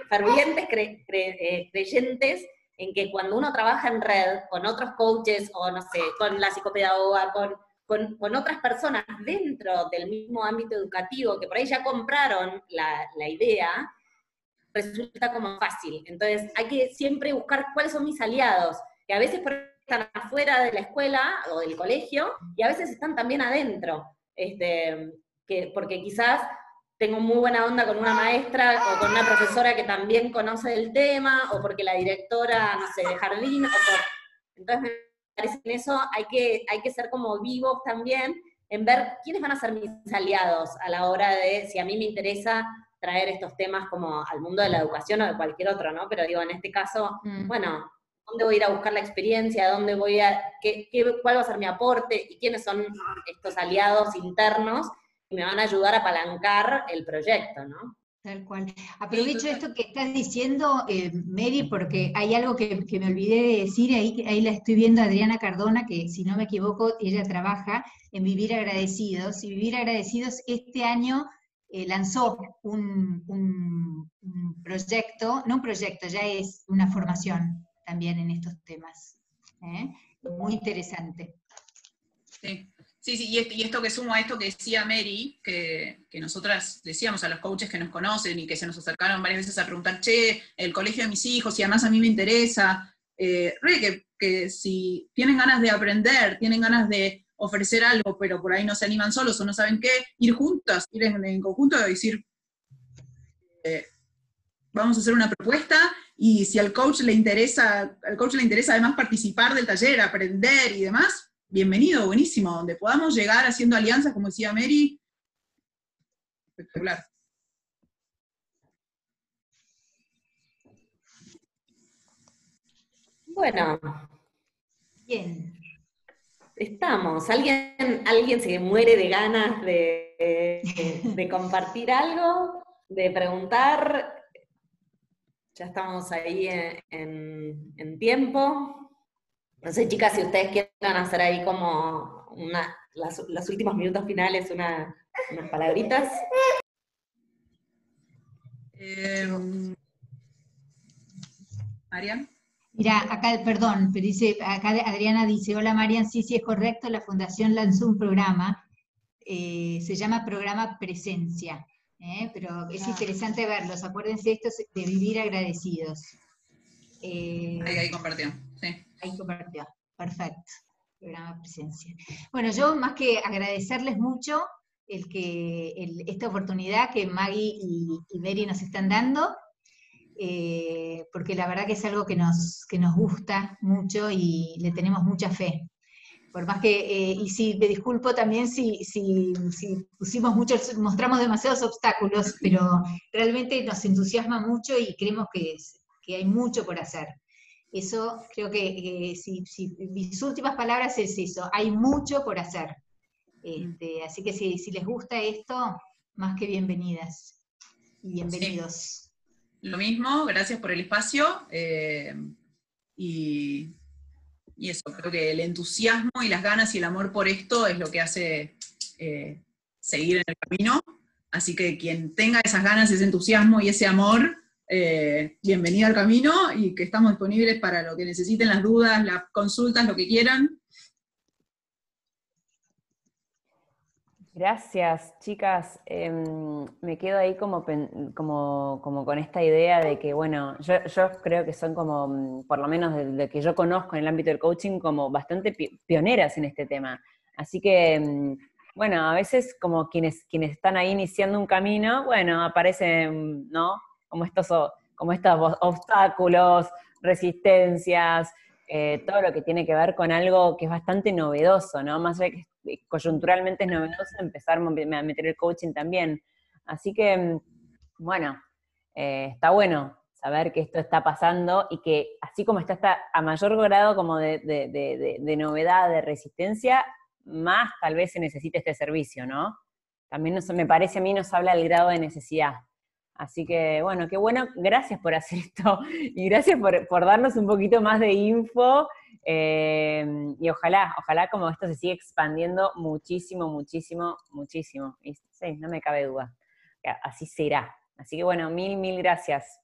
fervientes eh, creyentes en que cuando uno trabaja en red con otros coaches o no sé, con la psicopedagoga, con, con, otras personas dentro del mismo ámbito educativo que por ahí ya compraron la, la idea, resulta como fácil. Entonces hay que siempre buscar cuáles son mis aliados, que a veces están afuera de la escuela o del colegio y a veces están también adentro. Este, que, porque quizás tengo muy buena onda con una maestra o con una profesora que también conoce el tema, o porque la directora, no sé, de jardín, o entonces me parece que en eso hay que, hay que ser como vivos también, en ver quiénes van a ser mis aliados a la hora de, si a mí me interesa traer estos temas como al mundo de la educación o de cualquier otro, ¿no? Pero digo, en este caso, mm. bueno, ¿dónde voy a ir a buscar la experiencia? ¿Dónde voy a, qué, qué, cuál va a ser mi aporte? ¿Y quiénes son estos aliados internos? Me van a ayudar a apalancar el proyecto, ¿no? Tal cual. Aprovecho esto que estás diciendo, eh, Mary, porque hay algo que, me olvidé de decir, ahí, ahí la estoy viendo Adriana Cardona, que si no me equivoco, ella trabaja en Vivir Agradecidos, y Vivir Agradecidos este año eh, lanzó un, proyecto, no un proyecto, ya es una formación también en estos temas. ¿eh? Muy interesante. Sí. Sí, sí, y esto, que sumo a esto que decía Mary, que, nosotras decíamos a los coaches que nos conocen y que se nos acercaron varias veces a preguntar, che, el colegio de mis hijos, y además a mí me interesa, eh, que, si tienen ganas de aprender, tienen ganas de ofrecer algo, pero por ahí no se animan solos o no saben qué, ir juntas, ir en, conjunto y decir, eh, vamos a hacer una propuesta y si al coach le interesa, al coach le interesa además participar del taller, aprender y demás, bienvenido, buenísimo, donde podamos llegar haciendo alianzas, como decía Mary, espectacular. Bueno. Bien. Estamos. ¿Alguien, alguien se muere de ganas de, compartir algo? ¿De preguntar? Ya estamos ahí en tiempo. No sé, chicas, si ustedes quieren hacer ahí como una, los últimos minutos finales, una, unas palabritas. Eh, Marian. Mira, acá, perdón, pero dice, acá Adriana dice, hola Marian, sí, sí es correcto, la Fundación lanzó un programa, eh, se llama Programa Presencia, eh, pero es interesante verlos, acuérdense esto de vivir agradecidos. ahí, ahí compartió, ahí compartió. Perfecto. Programa presencia. Bueno, yo más que agradecerles mucho el que, esta oportunidad que Maggie y, Mary nos están dando, eh, porque la verdad que es algo que nos, que nos gusta mucho y le tenemos mucha fe. Por más que, eh, y si me disculpo también si, si, pusimos muchos, mostramos demasiados obstáculos, pero realmente nos entusiasma mucho y creemos que, que hay mucho por hacer. Eso creo que si, mis últimas palabras es eso, hay mucho por hacer. Este, así que si, les gusta esto, más que bienvenidas y bienvenidos. Lo mismo, gracias por el espacio. Eh, y, eso, creo que el entusiasmo y las ganas y el amor por esto es lo que hace eh, seguir en el camino. Así que quien tenga esas ganas, ese entusiasmo y ese amor, eh, bienvenida al camino y que estamos disponibles para lo que necesiten, las dudas, las consultas, lo que quieran. Gracias, chicas. Em, me quedo ahí como, como, con esta idea de que, bueno, yo, creo que son como, mm, por lo menos de, que yo conozco en el ámbito del coaching, como bastante pioneras en este tema. Así que, mm, bueno, a veces como quienes, quienes están ahí iniciando un camino, bueno, aparecen, ¿no? Como estos, como estos obstáculos, resistencias, eh, todo lo que tiene que ver con algo que es bastante novedoso, ¿no? Más allá que coyunturalmente es novedoso, empezar a meter el coaching también. Así que, mm, bueno, eh, está bueno saber que esto está pasando y que así como está, está a mayor grado como de, de, novedad, de resistencia, más tal vez se necesite este servicio, ¿no? También me parece a mí nos habla del grado de necesidad. Así que, bueno, qué bueno, gracias por hacer [laughs] esto y gracias por, darnos un poquito más de info. Eh, y ojalá, ojalá como esto se siga expandiendo muchísimo, muchísimo, muchísimo. Y sí, no me cabe duda. Así será. Así que bueno, mil, mil gracias.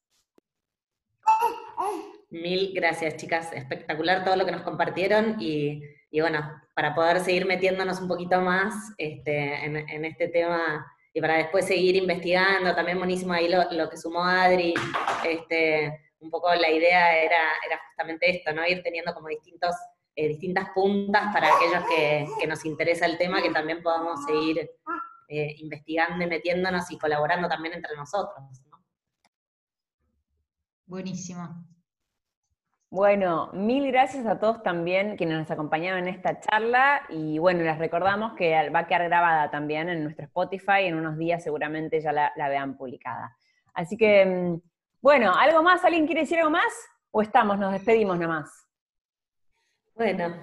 Mil gracias, chicas. Espectacular todo lo que nos compartieron y, bueno, para poder seguir metiéndonos un poquito más este, en, este tema y para después seguir investigando, también buenísimo ahí lo, que sumó Adri, este, un poco la idea era, era justamente esto, ¿no? Ir teniendo como distintos, eh, distintas puntas para aquellos que, nos interesa el tema, que también podamos seguir eh, investigando y metiéndonos y colaborando también entre nosotros. Buenísimo. Bueno, mil gracias a todos también quienes nos acompañaron en esta charla y bueno, les recordamos que va a quedar grabada también en nuestro Spotify, en unos días seguramente ya la, vean publicada. Así que, mm, bueno, ¿algo más? ¿Alguien quiere decir algo más? ¿O estamos? Nos despedimos nomás. Bueno.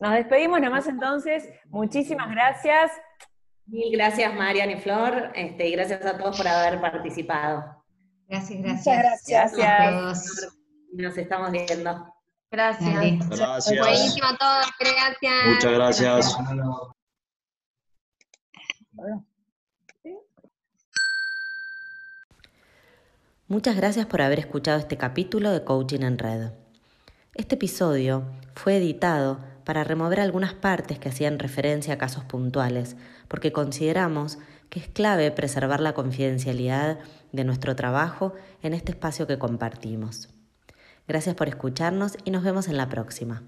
Nos despedimos nomás entonces. Muchísimas gracias. Mil gracias, Marian y Flor, este, y gracias a todos por haber participado. Gracias, gracias. gracias. Nos estamos viendo. Gracias. Gracias. Buenísimo todo, gracias. Muchas gracias. Muchas gracias por haber escuchado este capítulo de Coaching en Red. Este episodio fue editado para remover algunas partes que hacían referencia a casos puntuales, porque consideramos que es clave preservar la confidencialidad de nuestro trabajo en este espacio que compartimos. Gracias por escucharnos y nos vemos en la próxima.